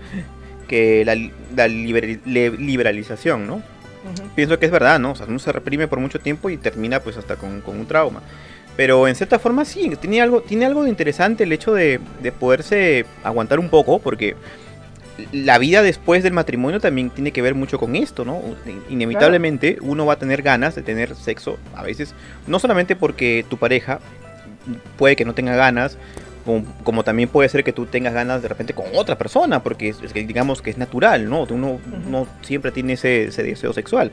que la, la liberalización, ¿no? Pienso que es verdad, ¿no? O sea, uno se reprime por mucho tiempo y termina pues hasta con, con un trauma. Pero en cierta forma sí, tiene algo, tiene algo de interesante el hecho de, de poderse aguantar un poco, porque la vida después del matrimonio también tiene que ver mucho con esto, ¿no? Inevitablemente uno va a tener ganas de tener sexo, a veces, no solamente porque tu pareja puede que no tenga ganas, como, también puede ser que tú tengas ganas de repente con otra persona, porque es, digamos que es natural, ¿no? Uno no siempre tiene ese, deseo sexual.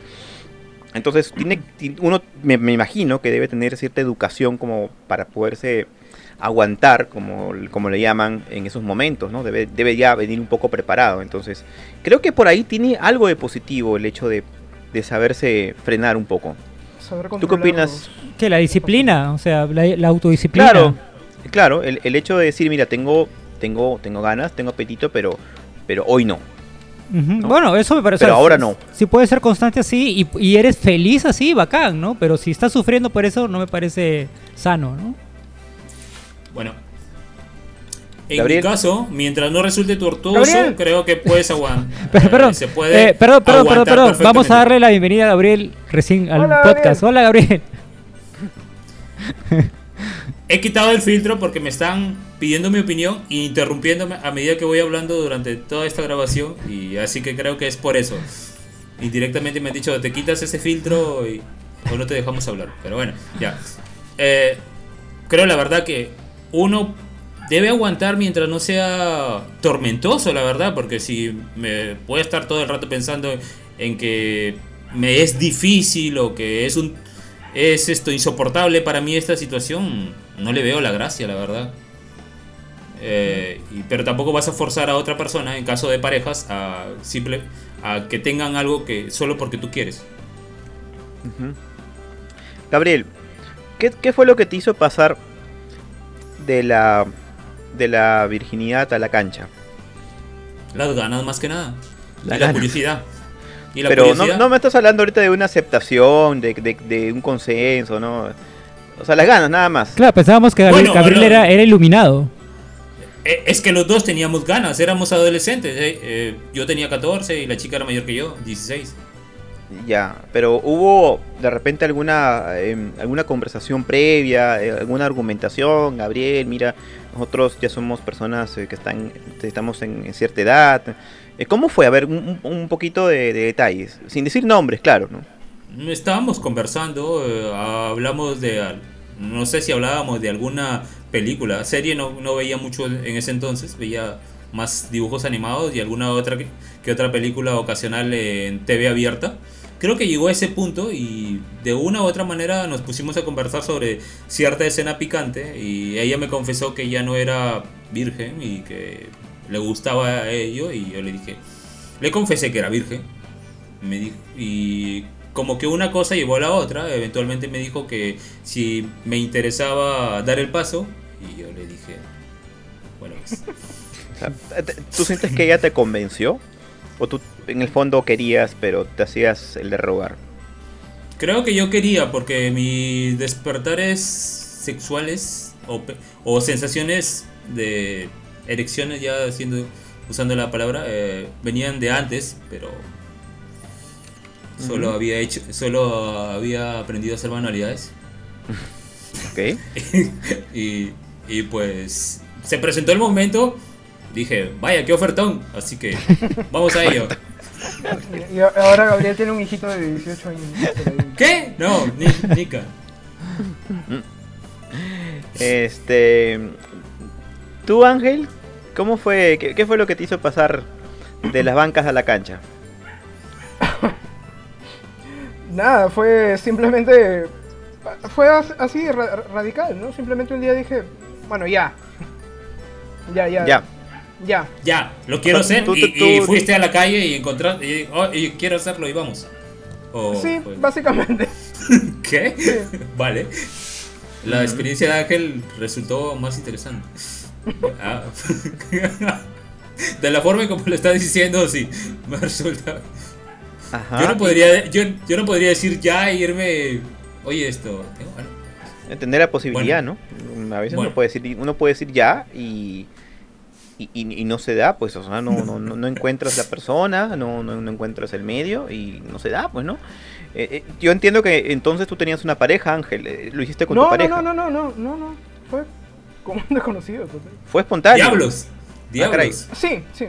Entonces, tiene, uno me, imagino que debe tener cierta educación como para poderse aguantar, como, como le llaman en esos momentos, ¿no? Debe, debe ya venir un poco preparado. Entonces, creo que por ahí tiene algo de positivo el hecho de, saberse frenar un poco. ¿Tú qué opinas? Que la disciplina, o sea, la, autodisciplina. Claro, claro, el, el, hecho de decir, mira, tengo, tengo, tengo ganas, tengo apetito, pero, pero hoy no. Bueno, eso me parece. Pero ahora no. Si puedes ser constante así y, y, eres feliz así, bacán, ¿no? Pero si estás sufriendo por eso, no me parece sano, ¿no? Bueno. En mi caso, mientras no resulte tortuoso, creo que puedes aguantar. perdón, se puede eh, perdón, perdón, perdón, perdón. Vamos a darle la bienvenida a Gabriel recién al podcast. Hola, Gabriel. He quitado el filtro porque me están pidiendo mi opinión e interrumpiéndome a medida que voy hablando durante toda esta grabación. Y así que creo que es por eso. Indirectamente me han dicho, te quitas ese filtro y, no te dejamos hablar. Pero bueno, ya. Eh, creo la verdad que uno debe aguantar mientras no sea tormentoso, la verdad, porque si me puede estar todo el rato pensando en que me es difícil o que es un es esto insoportable para mí esta situación, no le veo la gracia, la verdad. Eh, pero tampoco vas a forzar a otra persona, en caso de parejas, a simple a que tengan algo que solo porque tú quieres. Gabriel, ¿qué, ¿qué fue lo que te hizo pasar de la, de la virginidad a la cancha? Las ganas más que nada. La y la curiosidad. Pero No, me estás hablando ahorita de una aceptación, de, un consenso, ¿no? O sea, las ganas, nada más. Claro, pensábamos que Gabriel, era, era, iluminado. Eh, es que los dos teníamos ganas, éramos adolescentes. Eh, eh, yo tenía 14 y la chica era mayor que yo, 16. Ya, pero hubo de repente alguna em, alguna conversación previa, alguna argumentación, Gabriel, mira, nosotros ya somos personas que están estamos en, cierta edad. ¿Cómo fue? A ver, un, poquito de, detalles, sin decir nombres, claro, ¿no? Estábamos conversando, hablamos de, no sé si hablábamos de alguna película, serie no, no veía mucho en ese entonces, veía más dibujos animados y alguna otra que otra película ocasional en TV abierta. Creo que llegó a ese punto y de una u otra manera nos pusimos a conversar sobre cierta escena picante y ella me confesó que ya no era virgen y que le gustaba a ello y yo le dije, le confesé que era virgen. Me y como que una cosa llevó a la otra, eventualmente me dijo que si me interesaba dar el paso y yo le dije, bueno, pues". ¿Tú sientes que ella te convenció? ¿O tú en el fondo querías, pero te hacías el de rogar? Creo que yo quería, porque mis despertares sexuales o, sensaciones de erecciones, ya haciendo, usando la palabra, eh, venían de antes, pero solo había hecho, solo había aprendido a hacer manualidades. Ok. y, y pues se presentó el momento dije, vaya, qué ofertón. Así que vamos a ello. Y ahora Gabriel tiene un hijito de 18 años. ¿Qué? No, Nika. Este. ¿Tú, Ángel? ¿Cómo fue? Qué, fue lo que te hizo pasar de las bancas a la cancha? Nada, fue simplemente. Fue así radical, ¿no? Simplemente un día dije, bueno, ya. Ya, ya. Ya. Ya. Ya, lo quiero hacer. y, fuiste a la calle y encontraste. Oh, y, quiero hacerlo y vamos. sí, básicamente. ¿Qué? Vale. La experiencia de Ángel resultó más interesante. Ah. de la forma como lo estás diciendo, sí, me resulta. Yo no podría, yo, yo no podría decir ya e irme. Oye, esto. Entender la posibilidad, ¿no? A veces uno, puede decir, uno puede decir ya y y, no se da, pues, o sea, no, no, no, encuentras la persona, no, no, encuentras el medio y no se da, pues, ¿no? Eh, eh, yo entiendo que entonces tú tenías una pareja, Ángel, eh, lo hiciste con tu pareja. No, no, no, no, no, no, fue como un desconocido. Pues. Fue espontáneo. Diablos, ah, diablos. sí, sí.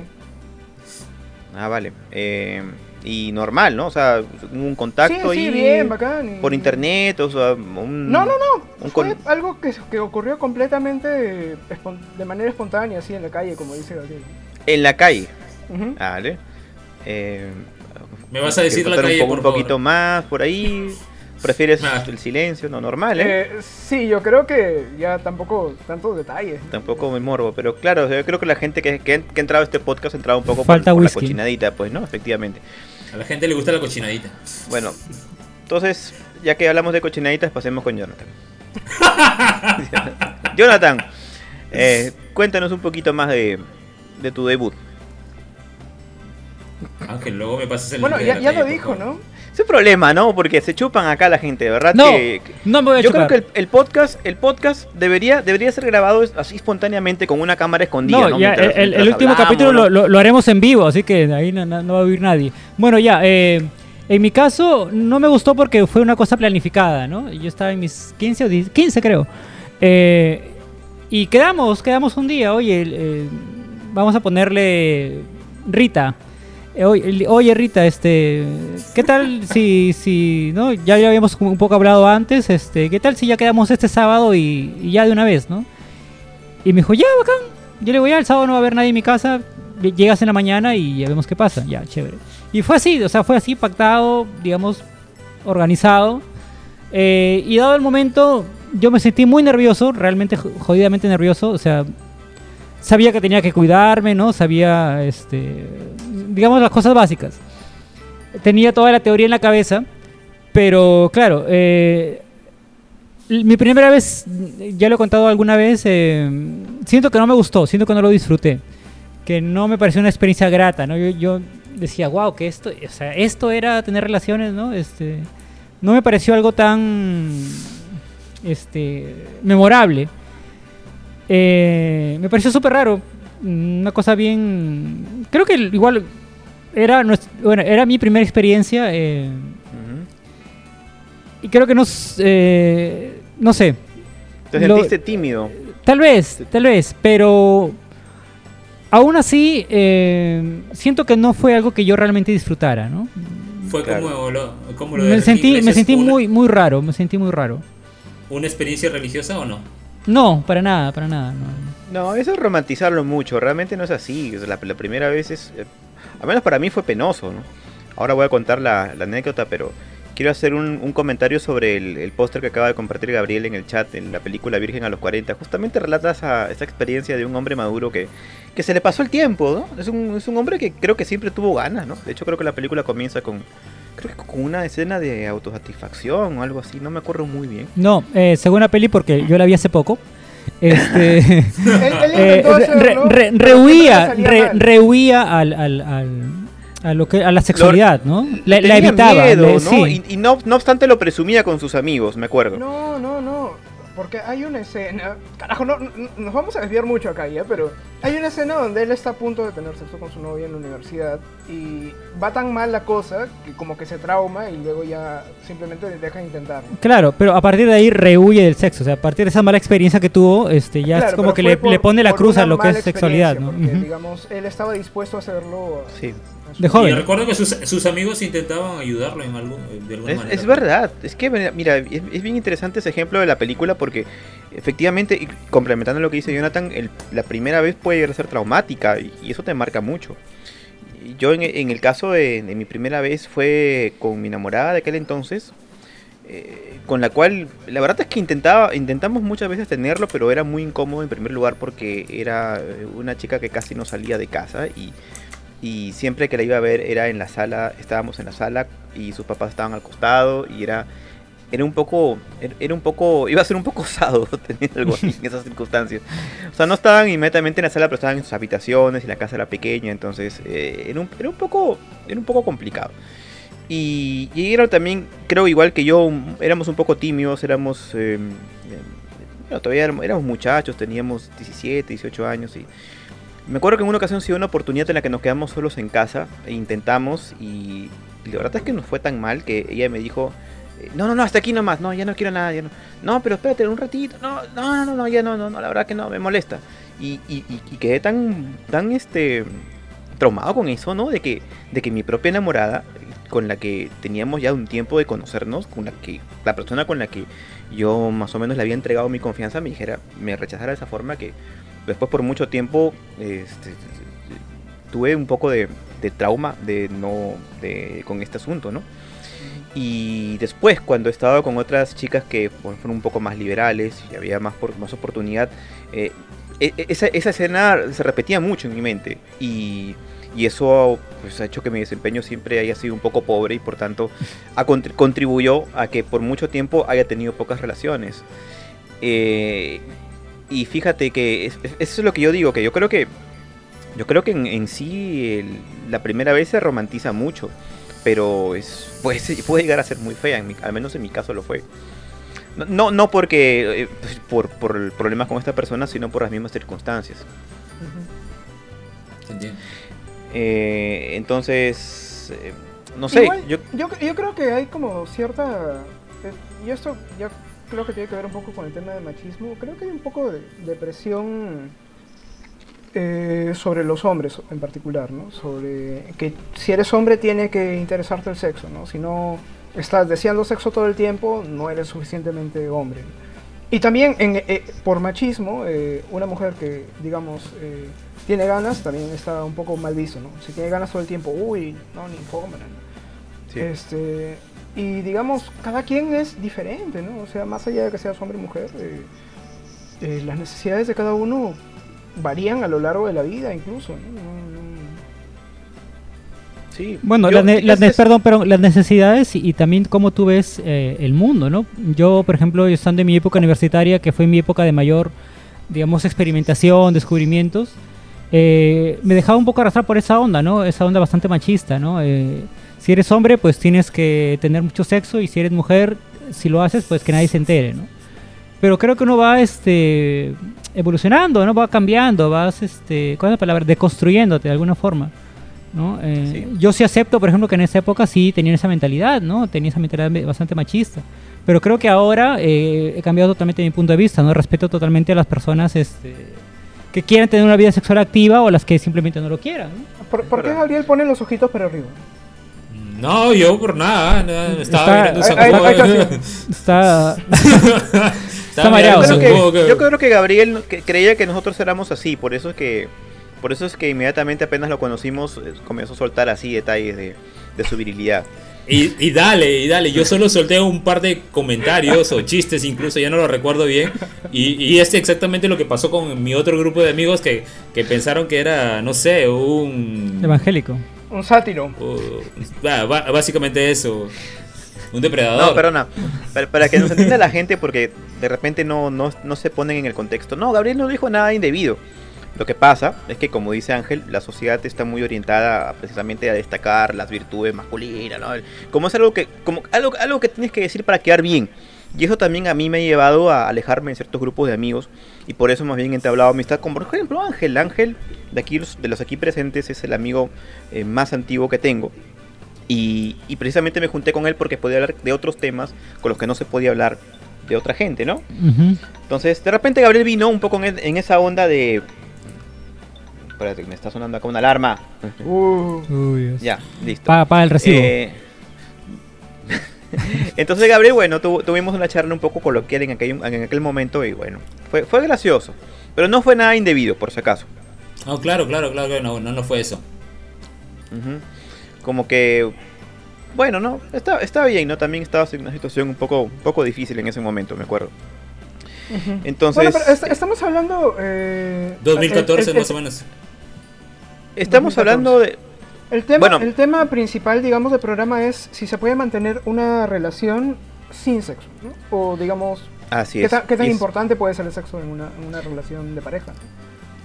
Ah, vale. Eh, y normal, ¿no? O sea, un contacto sí, sí, bien, bacán. por internet, o sea, un... No, no, no, fue algo que, que, ocurrió completamente de manera espontánea, así en la calle, como dice Gabriel. En la calle. Vale. Eh, Me vas a decir la calle, un, un poquito más por ahí. ¿Prefieres el silencio? No, normal, ¿eh? ¿eh? Sí, yo creo que ya tampoco tantos detalles. Tampoco me morbo, pero claro, yo creo que la gente que, que, ha entrado a este podcast ha entrado un poco por, la cochinadita, pues, ¿no? Efectivamente. A la gente le gusta la cochinadita. Bueno, entonces, ya que hablamos de cochinaditas, pasemos con Jonathan. Jonathan, eh, cuéntanos un poquito más de, de tu debut. Ángel, luego me pasas el Bueno, ya, ya lo dijo, ¿no? Es un problema, ¿no? Porque se chupan acá la gente, ¿verdad? No, no me voy a Yo creo que el, podcast, el podcast debería, debería ser grabado así espontáneamente con una cámara escondida. No, Ya, el, último capítulo lo, haremos en vivo, así que ahí no, va a oír nadie. Bueno, ya, eh, en mi caso no me gustó porque fue una cosa planificada, ¿no? Yo estaba en mis 15 o 10, 15 creo. Eh, y quedamos, quedamos un día, oye, eh, vamos a ponerle Rita. Eh, oye, Rita, este, ¿qué tal si, si, no? Ya, habíamos un poco hablado antes, este, ¿qué tal si ya quedamos este sábado y, ya de una vez, ¿no? Y me dijo, ya, bacán. Yo le voy, ya el sábado no va a haber nadie en mi casa, llegas en la mañana y ya vemos qué pasa, ya, chévere. Y fue así, o sea, fue así, pactado, digamos, organizado. Eh, y dado el momento, yo me sentí muy nervioso, realmente jodidamente nervioso, o sea, sabía que tenía que cuidarme, ¿no? Sabía, este, digamos, las cosas básicas. Tenía toda la teoría en la cabeza, pero claro, eh, mi primera vez, ya lo he contado alguna vez, eh, siento que no me gustó, siento que no lo disfruté, que no me pareció una experiencia grata, ¿no? Yo, decía, wow, que esto, o sea, esto era tener relaciones, ¿no? Este, no me pareció algo tan, este, memorable. Eh, me pareció súper raro. Una cosa bien. Creo que igual era, bueno, era mi primera experiencia. Eh, y creo que no. Eh, no sé. ¿Te sentiste tímido? Tal vez, tal vez. Pero. Aún así, siento que no fue algo que yo realmente disfrutara, ¿no? Fue como lo, como lo de Me sentí, me sentí muy, muy raro. Me sentí muy raro. ¿Una experiencia religiosa o no? No, para nada, para nada. No, eso es romantizarlo mucho, realmente no es así. La, primera vez es, eh, al menos para mí fue penoso, ¿no? Ahora voy a contar la, anécdota, pero quiero hacer un, comentario sobre el, póster que acaba de compartir Gabriel en el chat, en la película Virgen a los 40. Justamente relata esa, esa experiencia de un hombre maduro que, que se le pasó el tiempo, ¿no? Es un, es un hombre que creo que siempre tuvo ganas, ¿no? De hecho creo que la película comienza con creo que con una escena de autosatisfacción o algo así, no me acuerdo muy bien. No, eh, según la peli, porque yo la vi hace poco. Este, rehuía, al, a, lo que, a la sexualidad, ¿no? La, evitaba. y, no, no obstante lo presumía con sus amigos, me acuerdo. No, no, no. Porque hay una escena. Carajo, no, nos vamos a desviar mucho acá ya, pero hay una escena donde él está a punto de tener sexo con su novia en la universidad y va tan mal la cosa que como que se trauma y luego ya simplemente deja de intentar. Claro, pero a partir de ahí rehuye del sexo. O sea, a partir de esa mala experiencia que tuvo, este ya es como que le, pone la cruz a lo que es sexualidad, ¿no? Porque, digamos, él estaba dispuesto a hacerlo. Sí. De joven. Y recuerdo que sus, amigos intentaban ayudarlo en algo, de alguna es, manera. Es verdad, es que, mira, es, bien interesante ese ejemplo de la película porque efectivamente, y complementando lo que dice Jonathan, la primera vez puede llegar a ser traumática y, eso te marca mucho. Yo en, el caso de, mi primera vez fue con mi enamorada de aquel entonces, eh, con la cual la verdad es que intentaba, intentamos muchas veces tenerlo, pero era muy incómodo en primer lugar porque era eh, una chica que casi no salía de casa y y siempre que la iba a ver era en la sala, estábamos en la sala y sus papás estaban al costado y era era un poco era un poco iba a ser un poco osado tener algo así en esas circunstancias. O sea, no estaban inmediatamente en la sala, pero estaban en sus habitaciones y la casa era pequeña, entonces eh, era, un, era un poco era un poco complicado. Y, y, era también, creo igual que yo, éramos un poco tímidos, éramos eh, bueno, todavía éramos, éramos muchachos, teníamos 17, 18 años y me acuerdo que en una ocasión sí una oportunidad en la que nos quedamos solos en casa e intentamos y, la verdad es que nos fue tan mal que ella me dijo, eh, no, no, no, hasta aquí nomás, no, ya no quiero nada, ya no, no, pero espérate un ratito, no, no, no, no, ya no, no, no la verdad que no, me molesta. Y, y, y quedé tan, tan, este, traumado con eso, ¿no? De que, de que mi propia enamorada, con la que teníamos ya un tiempo de conocernos, con la que la persona con la que yo más o menos le había entregado mi confianza, me dijera, me rechazara de esa forma que después por mucho tiempo este, tuve un poco de, trauma de no de, con este asunto, ¿no? Y después, cuando he estado con otras chicas que fueron un poco más liberales y había más, por, más oportunidad, eh, e, e, esa, esa, escena se repetía mucho en mi mente. Y, y eso pues, ha hecho que mi desempeño siempre haya sido un poco pobre y por tanto ha contribuyó a que por mucho tiempo haya tenido pocas relaciones. Eh, y fíjate que eso es lo que yo digo, que yo creo que yo creo que en, sí la primera vez se romantiza mucho pero es, puede, puede llegar a ser muy fea, al menos en mi caso lo fue. No, no porque eh, pues, por, por problemas con esta persona, sino por las mismas circunstancias. Eh, entonces, eh, no sé. yo... yo... creo que hay como cierta. y esto ya creo que tiene que ver un poco con el tema del machismo. Creo que hay un poco de, de presión eh, sobre los hombres en particular, ¿no? Sobre que si eres hombre tiene que interesarte el sexo, ¿no? Si no estás deseando sexo todo el tiempo, no eres suficientemente hombre. Y también en, eh, por machismo, eh, una mujer que, digamos, tiene ganas también está un poco mal visto, ¿no? Si tiene ganas todo el tiempo, uy, no, ni hombre, ¿no? Este, y digamos, cada quien es diferente, ¿no? O sea, más allá de que seas hombre o mujer, las necesidades de cada uno varían a lo largo de la vida incluso. Sí, bueno, las, perdón, pero las necesidades y, también cómo tú ves eh, el mundo, ¿no? Yo, por ejemplo, estando en mi época universitaria, que fue mi época de mayor, digamos, experimentación, descubrimientos, eh, me dejaba un poco arrastrar por esa onda, ¿no? Esa onda bastante machista, ¿no? Eh, si eres hombre, pues tienes que tener mucho sexo y si eres mujer, si lo haces, pues que nadie se entere, ¿no? Pero creo que uno va este, evolucionando, ¿no? Va cambiando, vas, este, ¿cuál es la palabra? Deconstruyéndote de alguna forma. ¿no? Eh, yo sí acepto, por ejemplo, que en esa época sí tenían esa mentalidad, ¿no? Tenía esa mentalidad bastante machista. Pero creo que ahora eh, he cambiado totalmente mi punto de vista, ¿no? Respeto totalmente a las personas este, que quieran tener una vida sexual activa o las que simplemente no lo quieran. ¿Por, qué Gabriel pone los ojitos para arriba? No, yo por nada, estaba mirando Está... yo creo que Gabriel creía que nosotros éramos así, por eso es que por eso es que inmediatamente apenas lo conocimos eh, comenzó a soltar así detalles de, su virilidad. Y, dale, y dale, yo solo solté un par de comentarios o chistes incluso, ya no lo recuerdo bien. Y, y es exactamente lo que pasó con mi otro grupo de amigos que, que pensaron que era, no sé, un... Evangélico. Un sátiro. básicamente eso. Un depredador. No, perdona. Para, que nos entienda la gente, porque de repente no, no, no se ponen en el contexto. No, Gabriel no dijo nada indebido. Lo que pasa es que, como dice Ángel, la sociedad está muy orientada precisamente a destacar las virtudes masculinas, ¿no? Como es algo que, como algo, algo que tienes que decir para quedar bien. Y eso también a mí me ha llevado a alejarme de ciertos grupos de amigos. Y por eso más bien he entablado amistad con, por ejemplo, Ángel. Ángel, de, aquí, de los aquí presentes, es el amigo eh, más antiguo que tengo. Y, precisamente me junté con él porque podía hablar de otros temas con los que no se podía hablar de otra gente, ¿no? Entonces, de repente Gabriel vino un poco en, esa onda de... Espérate, me está sonando acá una alarma. Uh. Ya, listo. Paga, el recibo. Eh, entonces Gabriel, bueno, tuvimos una charla un poco coloquial en aquel, en aquel momento y bueno, fue, fue gracioso. Pero no fue nada indebido, por si acaso. Oh, claro, claro, claro, no, no, no fue eso como que bueno, no, está, bien, ¿no? También estaba en una situación un poco, un poco difícil en ese momento, me acuerdo. Entonces... Bueno, pero estamos hablando... Eh, 2014 más o menos. Estamos hablando de... El tema, el tema principal, digamos, del programa es si se puede mantener una relación sin sexo, ¿no? O digamos... Así ¿qué, ¿qué tan importante puede ser el sexo en una, en una relación de pareja?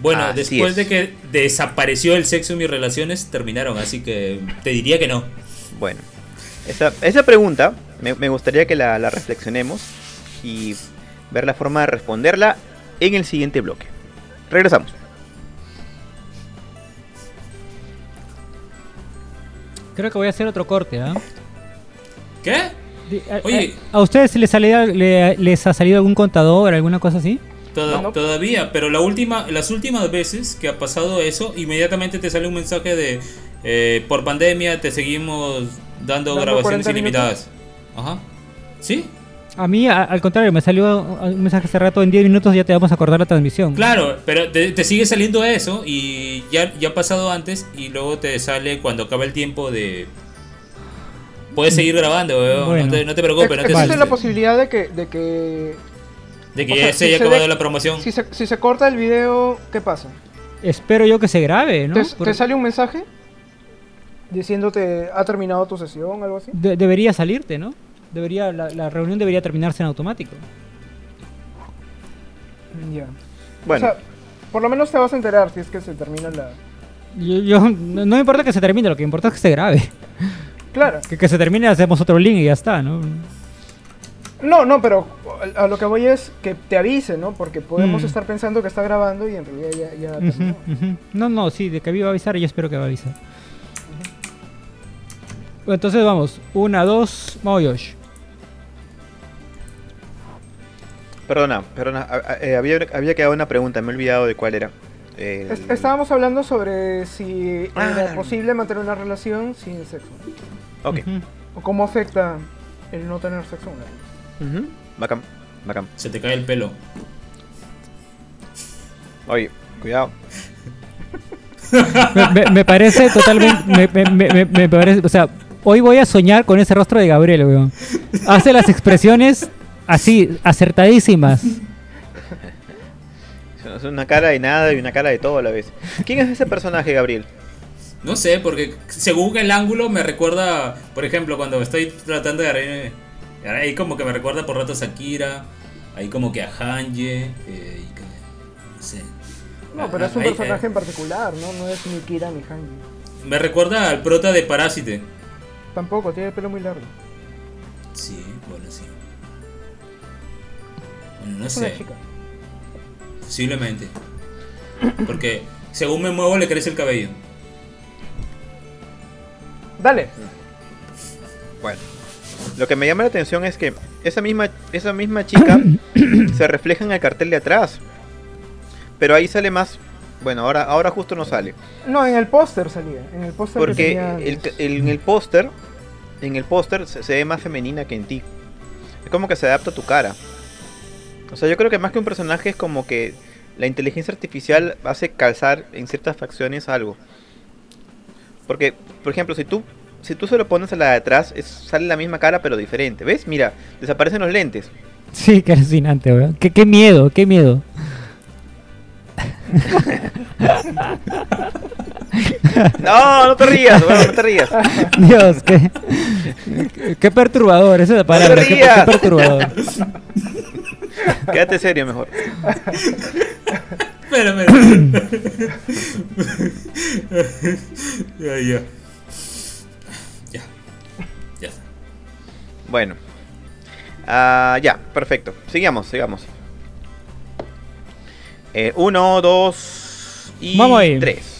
Bueno, después de que desapareció el sexo en mis relaciones, terminaron, así que te diría que no. Bueno, esa, esa pregunta me, gustaría que la, reflexionemos y ver la forma de responderla en el siguiente bloque. Regresamos. Creo que voy a hacer otro corte, ¿ah? ¿Qué? Oye. ¿A, ustedes les, les ha salido algún contador, alguna cosa así? Todavía, pero la última, las últimas veces que ha pasado eso, inmediatamente te sale un mensaje de eh, por pandemia te seguimos dando, grabaciones ilimitadas. Ajá. ¿Sí? A mí, al contrario, me salió un mensaje hace rato, en 10 minutos ya te vamos a acordar la transmisión. Claro, pero te, sigue saliendo eso y ya, ya ha pasado antes y luego te sale cuando acaba el tiempo de... Puedes seguir grabando, no, te, no, te, preocupes. Existe la posibilidad de que... De que, de que ya se haya acabado la promoción. Si se, si se corta el video, ¿qué pasa? Espero yo que se grabe, ¿no? ¿Te, sale un mensaje? Diciéndote, ¿ha terminado tu sesión algo así? debería salirte, ¿no? Debería la, reunión debería terminarse en automático. Ya. Bueno. O sea, por lo menos te vas a enterar si es que se termina la... Yo, no me importa que se termine, lo que importa es que se grabe. Claro. Que, que se termine, hacemos otro link y ya está, ¿no? No, no, pero a lo que voy es que te avise, ¿no? Porque podemos mm. estar pensando que está grabando y en realidad ya, ya No, no, sí, de que va a avisar, yo espero que va a avisar. Entonces vamos, una, dos, vamos Perdona, perdona, eh, había, había quedado una pregunta, me he olvidado de cuál era. Estábamos hablando sobre si ah, era posible mantener una relación sin sexo. Ok. O cómo afecta el no tener sexo uh Bacán, bacán. Se te cae el pelo. Oye, cuidado. me, parece totalmente. Me, me, parece. O sea, hoy voy a soñar con ese rostro de Gabriel, weón. Hace las expresiones así, acertadísimas. Es una cara de nada y una cara de todo a la vez. ¿Quién es ese personaje, Gabriel? No sé, porque según el ángulo me recuerda, por ejemplo, cuando estoy tratando de... Ahí como que me recuerda por rato a Sakira, ahí como que a Hanje, eh, no sé. No, pero es un personaje en particular, ¿no? No es ni Kira ni Hanje. Me recuerda al prota de Parásite. Tampoco, tiene el pelo muy largo. Sí. Bueno, no sé. Posiblemente. Porque según me muevo le crece el cabello. Dale. Bueno. Lo que me llama la atención es que esa misma, esa misma chica se refleja en el cartel de atrás. Pero ahí sale más. Bueno, ahora, ahora justo no sale. No, en el póster salía. En el póster Porque en el póster en el póster se, ve más femenina que en ti. Es como que se adapta a tu cara. O sea, yo creo que más que un personaje es como que la inteligencia artificial hace calzar en ciertas facciones algo. Porque, por ejemplo, si tú si tú se lo pones a la de atrás, sale la misma cara pero diferente. ¿Ves? Mira, desaparecen los lentes. Sí, qué alucinante, weón. Qué, qué miedo, qué miedo. No, no te rías, no te rías. Dios, qué, qué perturbador, esa es la palabra. qué, qué, perturbador. Quédate serio mejor. Espera. ya, ya. Ya. Ya Bueno. Uh, ya, perfecto. Sigamos, sigamos. Eh, uno, dos y tres.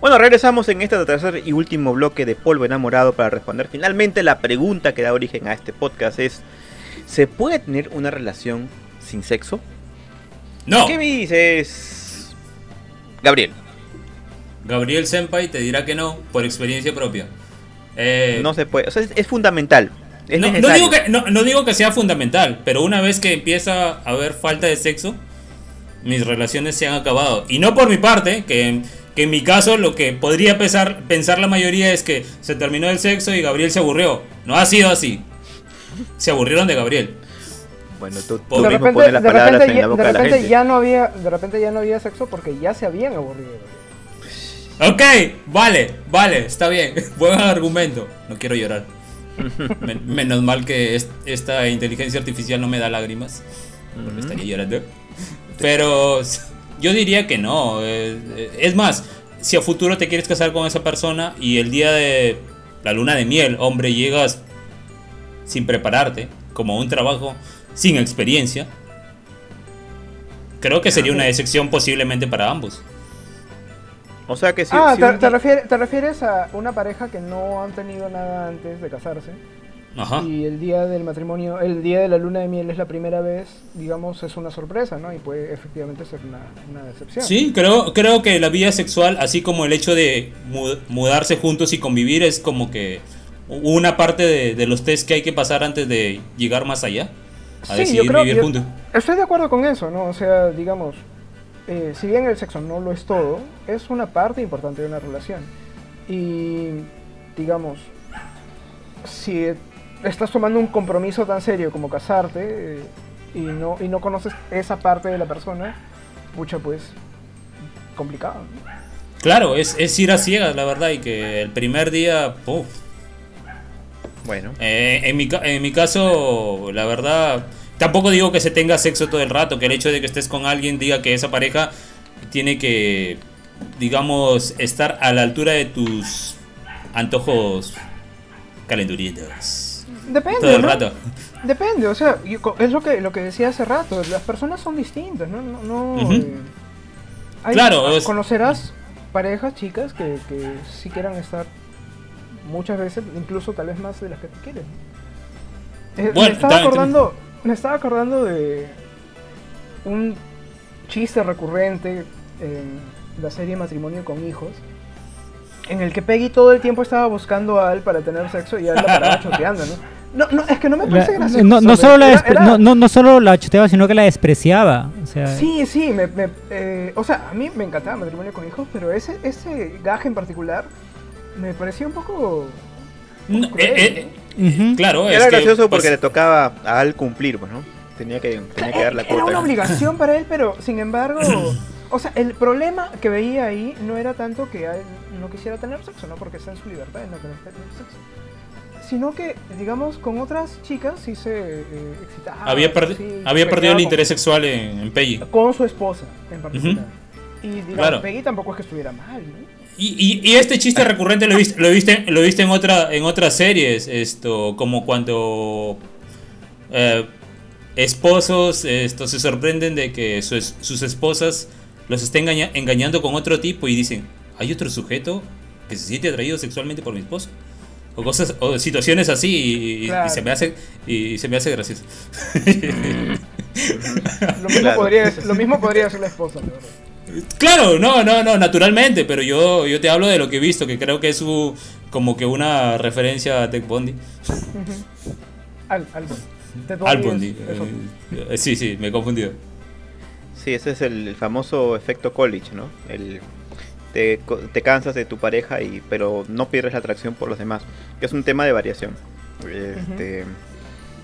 Bueno, regresamos en este tercer y último bloque de Polvo Enamorado para responder finalmente la pregunta que da origen a este podcast es ¿Se puede tener una relación sin sexo? No. ¿Qué me dices, Gabriel? Gabriel Senpai te dirá que no, por experiencia propia. Eh, no se puede, o sea, es, fundamental. no, digo que, no, digo que sea fundamental, pero una vez que empieza a haber falta de sexo, mis relaciones se han acabado. Y no por mi parte, que que en mi caso lo que podría pensar, pensar la mayoría es que se terminó el sexo y Gabriel se aburrió. No ha sido así. Se aburrieron de Gabriel. Bueno, tú, de repente, las palabras en la boca de, repente ya no había, de repente ya no había sexo porque ya se habían aburrido. Ok, vale, vale, está bien. Buen argumento. No quiero llorar. menos mal que esta inteligencia artificial no me da lágrimas. Porque estaría llorando. Pero yo diría que no. Eh, es más, si a futuro te quieres casar con esa persona y el día de la luna de miel, hombre, llegas sin prepararte, como un trabajo sin experiencia, creo que sería una excepción posiblemente para ambos. O sea que si. Ah, te, refieres, a una pareja que no han tenido nada antes de casarse? y el día del matrimonio, el día de la luna de miel es la primera vez, digamos, es una sorpresa, ¿no? Y puede efectivamente ser una, decepción. Sí, creo, creo que la vida sexual, así como el hecho de mudarse juntos y convivir, es como que una parte de, los test que hay que pasar antes de llegar más allá. A sí, decidir vivir juntos. Estoy de acuerdo con eso, ¿no? O sea, digamos, eh, si bien el sexo no lo es todo, es una parte importante de una relación. Y, digamos, si estás tomando un compromiso tan serio como casarte eh, y, no, y no conoces esa parte de la persona, mucha pues complicado. Claro, es, es, ir a ciegas, la verdad, y que el primer día, Bueno. Eh, en, mi, en mi caso, la verdad, tampoco digo que se tenga sexo todo el rato, que el hecho de que estés con alguien diga que esa pareja tiene que, digamos, estar a la altura de tus antojos calendurientos. Depende. Depende, o sea, es lo que, lo que decía hace rato. Las personas son distintas, ¿no? no, eh, claro. Conocerás parejas, chicas, que, que sí quieran estar muchas veces, incluso tal vez más de las que tú quieres. Eh, me estaba acordando, me estaba acordando de un chiste recurrente en la serie Matrimonio con Hijos en el que Peggy todo el tiempo estaba buscando a él para tener sexo y él la paraba choteando, ¿no? No, no, es que no me parece gracioso. No, no, solo la no, no, solo la chuteaba, sino que la despreciaba. O sea, sí, sí, me, me eh, o sea, a mí me encantaba matrimonio con hijos, pero ese, ese gaje en particular me parecía un poco... Eh, eh, claro, era gracioso porque le tocaba a él cumplir, pues, ¿no? Tenía que, tenía que dar la cuota. Era una obligación para él, pero sin embargo... O sea, el problema que veía ahí no era tanto que él no quisiera tener sexo, ¿no? Porque está en su libertad de no querer tener sexo sino que, digamos, con otras chicas sí se eh, excitaba. Había, había perdido el interés sexual en, Peggy. Con su esposa, en particular. Y, digamos, Peggy tampoco es que estuviera mal, ¿no? Y, y, este chiste recurrente lo viste, lo viste, lo viste en otra, en otras series, esto, como cuando eh, esposos esto, se sorprenden de que sus esposas los estén engañando con otro tipo y dicen, hay otro sujeto que se siente atraído sexualmente por mi esposo o cosas o situaciones así y, se me hace y se me hace gracioso. Lo, mismo podría, lo mismo podría ser la esposa claro no no no naturalmente pero yo yo te hablo de lo que he visto que creo que es su, como que una referencia a Tech Bondi al, al Bondi, eh, sí sí me he confundido sí ese es el famoso efecto college no el te, cansas de tu pareja, y, pero no pierdes la atracción por los demás. Que es un tema de variación. Este,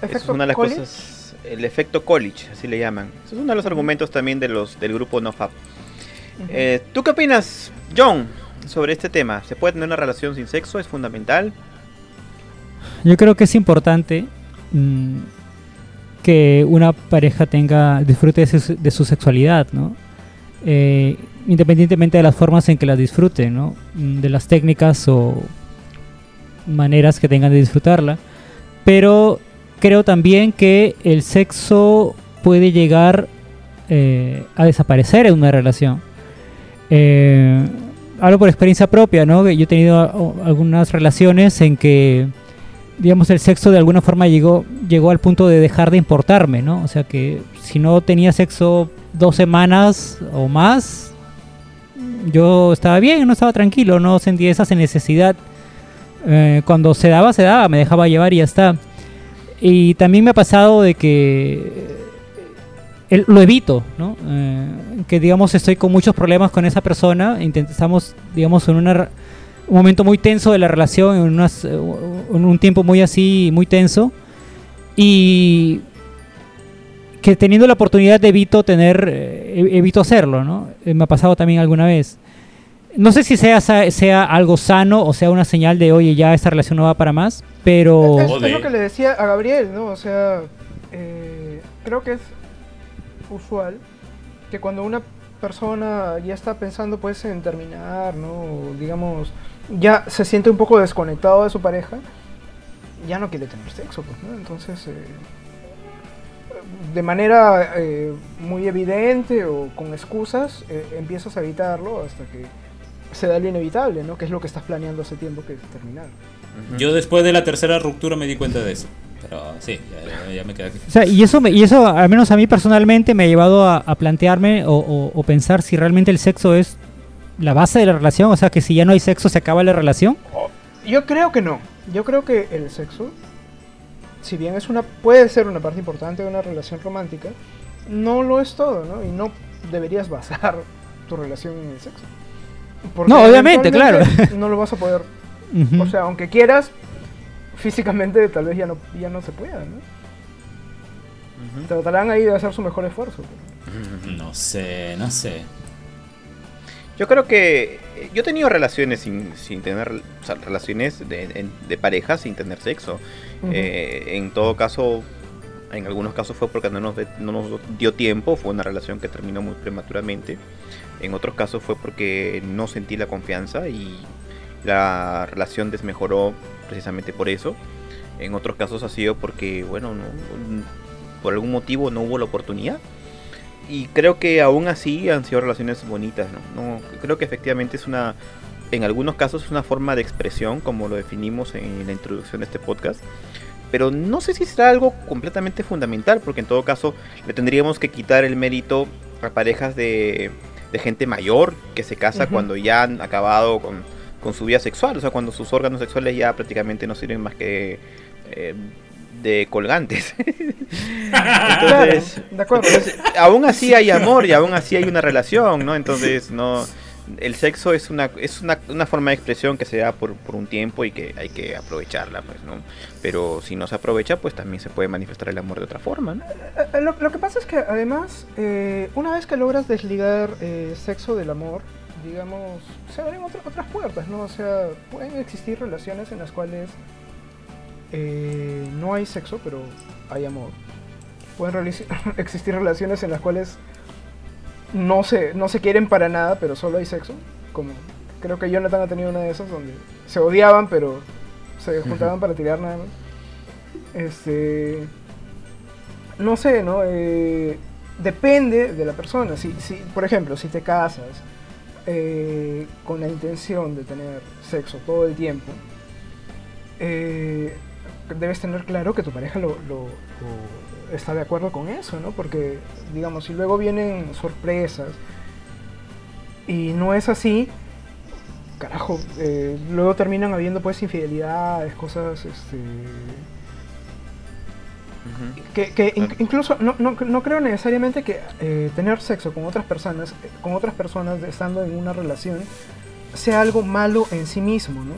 es una de las cosas. El efecto college, así le llaman. es uno de los argumentos también de los, del grupo NoFap. Eh, ¿Tú qué opinas, John, sobre este tema? ¿Se puede tener una relación sin sexo? ¿Es fundamental? Yo creo que es importante mm, que una pareja tenga disfrute de su, sexualidad, ¿no? Eh, independientemente de las formas en que las disfruten, ¿no? Mm, de las técnicas o maneras que tengan de disfrutarla. Pero creo también que el sexo puede llegar eh, a desaparecer en una relación. Eh, hablo por experiencia propia, ¿no? Yo he tenido algunas relaciones en que, digamos, el sexo de alguna forma llegó, llegó al punto de dejar de importarme, ¿no? O sea que si no tenía sexo dos semanas o más, yo estaba bien, no estaba tranquilo, no sentía esa necesidad. Eh, cuando se daba, se daba, me dejaba llevar y ya está. Y también me ha pasado de que lo evito, ¿no? Eh, que digamos estoy con muchos problemas con esa persona, intentamos, digamos, en un momento muy tenso de la relación, en, unas, en un tiempo muy así, muy tenso. Y que teniendo la oportunidad de evito tener, eh, evito hacerlo, ¿no? Eh, me ha pasado también alguna vez. No sé si sea, sea algo sano o sea una señal de, oye, ya esta relación no va para más, pero... Es, lo que le decía a Gabriel, ¿no? O sea, eh, creo que es usual que cuando una persona ya está pensando pues en terminar, ¿no? digamos, ya se siente un poco desconectado de su pareja, ya no quiere tener sexo, pues. Entonces de manera eh, muy evidente o con excusas, eh, empiezas a evitarlo hasta que se da lo inevitable, ¿no? Que es lo que estás planeando hace tiempo que terminar. Yo después de la tercera ruptura me di cuenta de eso. Pero sí, ya, me quedé aquí. O sea, y eso, y eso, al menos a mí personalmente, me ha llevado a, plantearme o, pensar si realmente el sexo es la base de la relación. O sea, que si ya no hay sexo, se acaba la relación. Yo creo que no. Yo creo que el sexo, si bien es una, puede ser una parte importante de una relación romántica, no lo es todo, ¿no? Y no deberías basar tu relación en el sexo. no, obviamente, claro. No lo vas a poder. O sea, aunque quieras, físicamente tal vez ya no, ya no se pueda, ¿no? Tratarán ahí de hacer su mejor esfuerzo. No sé, no sé. Yo creo que yo he tenido relaciones sin, sin tener, o sea, relaciones de, de, pareja sin tener sexo. Eh, en todo caso, en algunos casos fue porque no nos, no nos dio tiempo, fue una relación que terminó muy prematuramente. En otros casos fue porque no sentí la confianza y la relación desmejoró precisamente por eso. En otros casos ha sido porque, bueno, por algún motivo no hubo la oportunidad. Y creo que aún así han sido relaciones bonitas, ¿no? creo que efectivamente es una, en algunos casos es una forma de expresión, como lo definimos en la introducción de este podcast. Pero no sé si será algo completamente fundamental, porque en todo caso le tendríamos que quitar el mérito a parejas de, gente mayor que se casa cuando ya han acabado con, con su vida sexual, o sea, cuando sus órganos sexuales ya prácticamente no sirven más que eh, de colgantes. entonces, de acuerdo. aún así hay amor y aún así hay una relación, ¿no? Entonces, no el sexo es una es una, una forma de expresión que se da por, por, un tiempo y que hay que aprovecharla, pues, ¿no? Pero si no se aprovecha, pues también se puede manifestar el amor de otra forma, ¿no? Eh, eh, lo, que pasa es que además, una vez que logras desligar sexo del amor, digamos, se abren otras puertas, ¿no? O sea, pueden existir relaciones en las cuales eh, no hay sexo, pero hay amor. Pueden existir relaciones en las cuales no se, no se quieren para nada, pero solo hay sexo. Como creo que Jonathan ha tenido una de esas donde se odiaban, pero se juntaban para tirar nada más. Este. No sé, ¿no? Eh, depende de la persona. Si, si, por ejemplo, si te casas eh, con la intención de tener sexo todo el tiempo, eh, debes tener claro que tu pareja lo, está de acuerdo con eso, ¿no? Porque, digamos, si luego vienen sorpresas y no es así, carajo, eh, luego terminan habiendo pues infidelidades, cosas, este que, incluso no, no, no, creo necesariamente que eh, tener sexo con otras personas, con otras personas estando en una relación, sea algo malo en sí mismo, ¿no?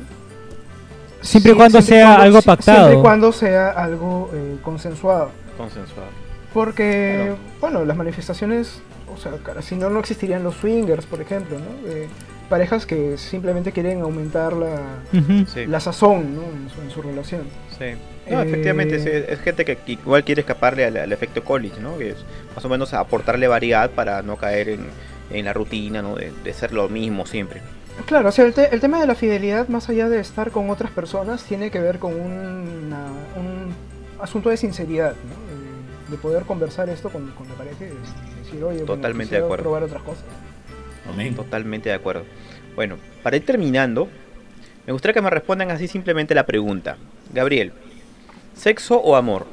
Siempre y cuando sea algo pactado. Siempre y cuando sea algo eh, consensuado. Consensuado. Porque, bueno, las manifestaciones, o sea, si no, no existirían los swingers, por ejemplo, ¿no? parejas que simplemente quieren aumentar la, la sazón ¿no? en, su, relación. Sí. No, efectivamente, eh, es, gente que igual quiere escaparle al, efecto college, ¿no? Que es más o menos aportarle variedad para no caer en, en la rutina, ¿no? De, de, ser lo mismo siempre. Claro, o sea, el, el, tema de la fidelidad, más allá de estar con otras personas, tiene que ver con un asunto de sinceridad, ¿no? de, poder conversar esto con, con la pareja y decir, oye, Totalmente de acuerdo. probar otras cosas. Totalmente de acuerdo. Bueno, para ir terminando, me gustaría que me respondan así simplemente la pregunta. Gabriel, ¿sexo o amor?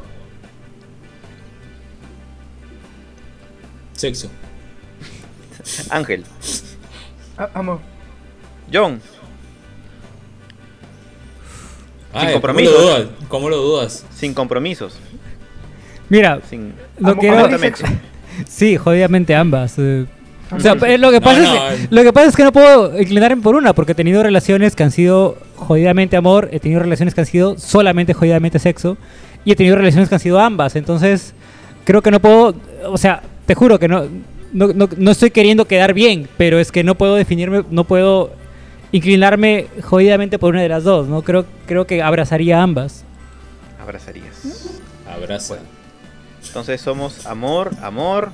Sexo. Ángel. amor. John. Sin compromisos. ¿cómo lo, dudas? Sin compromisos. Mira, Sin... lo que Sí, jodidamente ambas. Eh, o sea, eh, lo que, pasa es, lo que pasa es que no puedo inclinarme por una, porque he tenido relaciones que han sido jodidamente amor, he tenido relaciones que han sido solamente jodidamente sexo, y he tenido relaciones que han sido ambas. Entonces, creo que no puedo, o sea, te juro que no, no, no, estoy queriendo quedar bien, pero es que no puedo definirme, no puedo inclinarme jodidamente por una de las dos, ¿no? Creo, creo que abrazaría ambas. Abrazarías. Abraza. entonces somos amor, amor,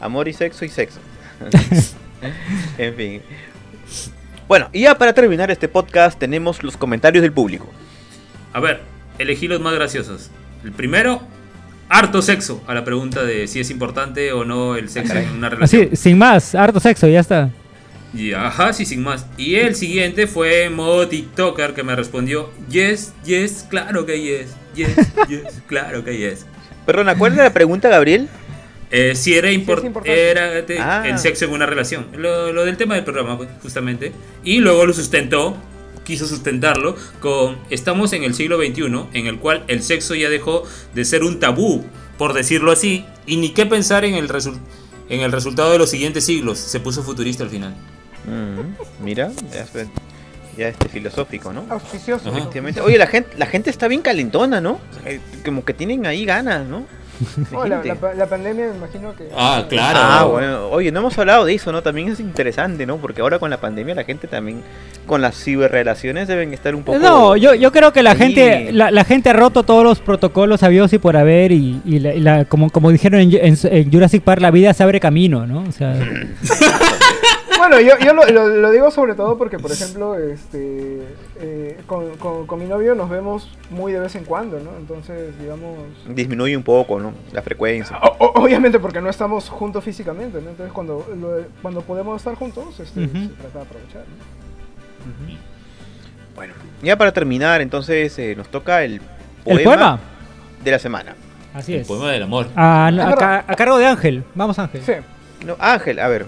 amor y sexo y sexo. en fin. Bueno, y ya para terminar este podcast tenemos los comentarios del público. A ver, elegí los más graciosos. El primero, harto sexo, a la pregunta de si es importante o no el sexo en una relación. Así, sin más, harto sexo, ya está. Y ajá, sí, sin más. Y el siguiente fue modo TikToker que me respondió, yes, yes, claro que yes, yes, yes, claro que yes. Perdona, ¿cuál era la pregunta, Gabriel? Eh, si era, importante era ah. el sexo en una relación. Lo, lo, del tema del programa, pues, justamente. Y luego lo sustentó, quiso sustentarlo con estamos en el siglo XXI, en el cual el sexo ya dejó de ser un tabú, por decirlo así, y ni qué pensar en el, en el resultado de los siguientes siglos. Se puso futurista al final. Mm, mira, ya, este filosófico, ¿no? Auspicioso. Oye, la gente, la gente está bien calentona, ¿no? Como que tienen ahí ganas, ¿no? la, pandemia me imagino que... Ah, claro. Ah, bueno. Oye, no hemos hablado de eso, ¿no? También es interesante, ¿no? Porque ahora con la pandemia la gente también, con las ciberrelaciones deben estar un poco... No, yo, yo creo que la gente la, gente ha roto todos los protocolos habidos y por haber y, la, como, como dijeron en, en, Jurassic Park, la vida se abre camino, ¿no? O sea... bueno, yo, yo lo, digo sobre todo porque, por ejemplo, este, eh, con, con, mi novio nos vemos muy de vez en cuando, ¿no? Entonces, digamos... Disminuye un poco, ¿no? La frecuencia. obviamente porque no estamos juntos físicamente, ¿no? Entonces, cuando, cuando podemos estar juntos, este, se trata de aprovechar, ¿no? Bueno, ya para terminar, entonces eh, nos toca el poema, de la semana. Así es. El poema del amor. A, a cargo de Ángel. Vamos, Ángel. Sí. No, Ángel, a ver,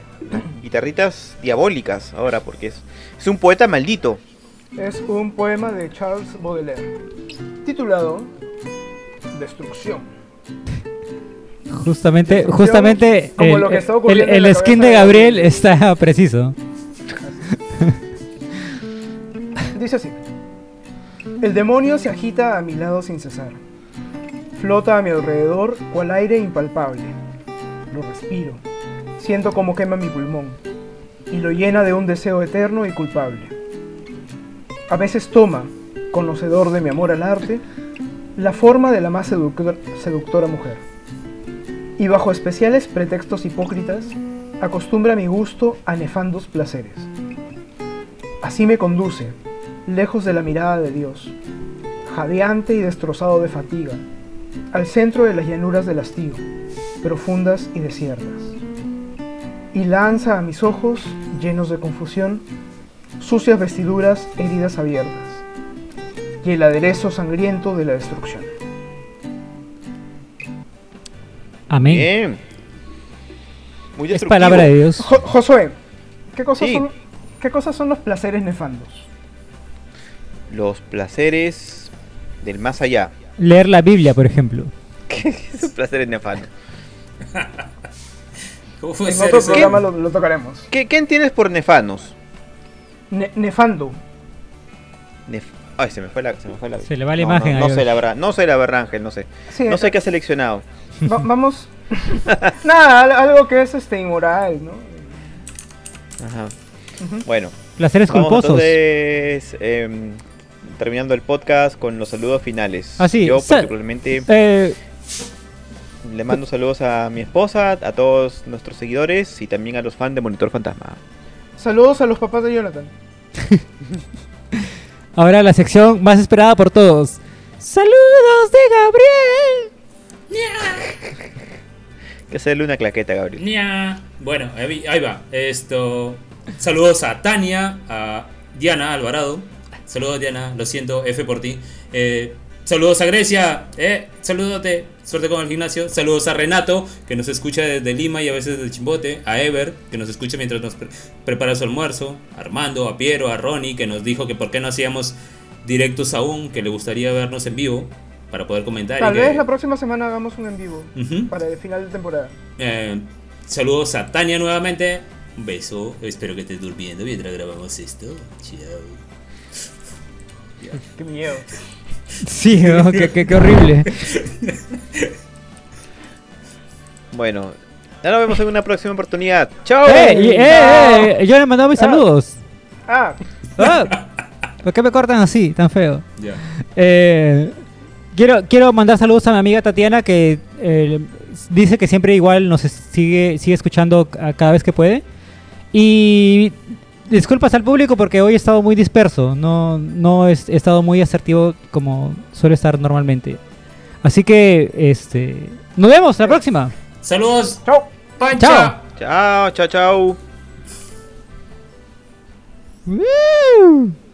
guitarritas diabólicas ahora, porque es, es un poeta maldito. Es un poema de Charles Baudelaire, titulado Destrucción. Justamente, justamente el, el, skin de Gabriel está preciso. Dice así. El demonio se agita a mi lado sin cesar. Flota a mi alrededor cual aire impalpable. Lo respiro Siento como quema mi pulmón y lo llena de un deseo eterno y culpable. A veces toma, conocedor de mi amor al arte, la forma de la más seductora mujer. Y bajo especiales pretextos hipócritas, acostumbra mi gusto a nefandos placeres. Así me conduce, lejos de la mirada de Dios, jadeante y destrozado de fatiga, al centro de las llanuras del hastío, profundas y desiertas y lanza a mis ojos, llenos de confusión, sucias vestiduras, heridas abiertas, y el aderezo sangriento de la destrucción. Amén. Muy es palabra de Dios. Josué, ¿qué cosas, son, ¿qué cosas son los placeres nefandos? Los placeres del más allá. Leer la Biblia, por ejemplo. ¿Qué es placeres nefandos? en otro programa lo, tocaremos. ¿Qué, entiendes por nefanos? nefando. Ay, se me fue la. Se, me fue la... se le va la imagen. No, sé la verdad, no sé la verdad, Ángel, no sé. no sé qué ha seleccionado. vamos. Nada, algo que es este inmoral, ¿no? Ajá. Bueno. Placeres culposos. Entonces, em, terminando el podcast con los saludos finales. Así. Yo particularmente. Eh, le mando saludos a mi esposa, a todos nuestros seguidores y también a los fans de Monitor Fantasma. Saludos a los papás de Jonathan. Ahora la sección más esperada por todos. Saludos de Gabriel. que hacerle una claqueta, Gabriel. Bueno, ahí va. Esto. Saludos a Tania, a Diana Alvarado. Saludos Diana, lo siento, F por ti. Eh, Saludos a Grecia, eh, salúdate, suerte con el gimnasio. Saludos a Renato, que nos escucha desde Lima y a veces desde Chimbote. A Ever, que nos escucha mientras nos prepara su almuerzo. A Armando, a Piero, a Ronnie, que nos dijo que por qué no hacíamos directos aún, que le gustaría vernos en vivo para poder comentar. Tal vez la próxima semana hagamos un en vivo para el final de temporada. Eh, saludos a Tania nuevamente. Un beso. Espero que estés durmiendo mientras grabamos esto. Chao. Qué miedo. Sí, qué, horrible. Bueno, ya nos vemos en una próxima oportunidad. ¡Chao! ¡Eh! eh, eh! Yo le mandado mis ah. saludos. Ah. ah. ¿Por qué me cortan así, tan feo? Eh, quiero, quiero mandar saludos a mi amiga Tatiana que dice que siempre igual nos sigue, sigue escuchando cada vez que puede. Y disculpas al público porque hoy he estado muy disperso. No, no he, estado muy asertivo como suele estar normalmente. Así que, este. Nos vemos la próxima. Saludos. Chao. Pancha. Chao, chao, chao. Woo!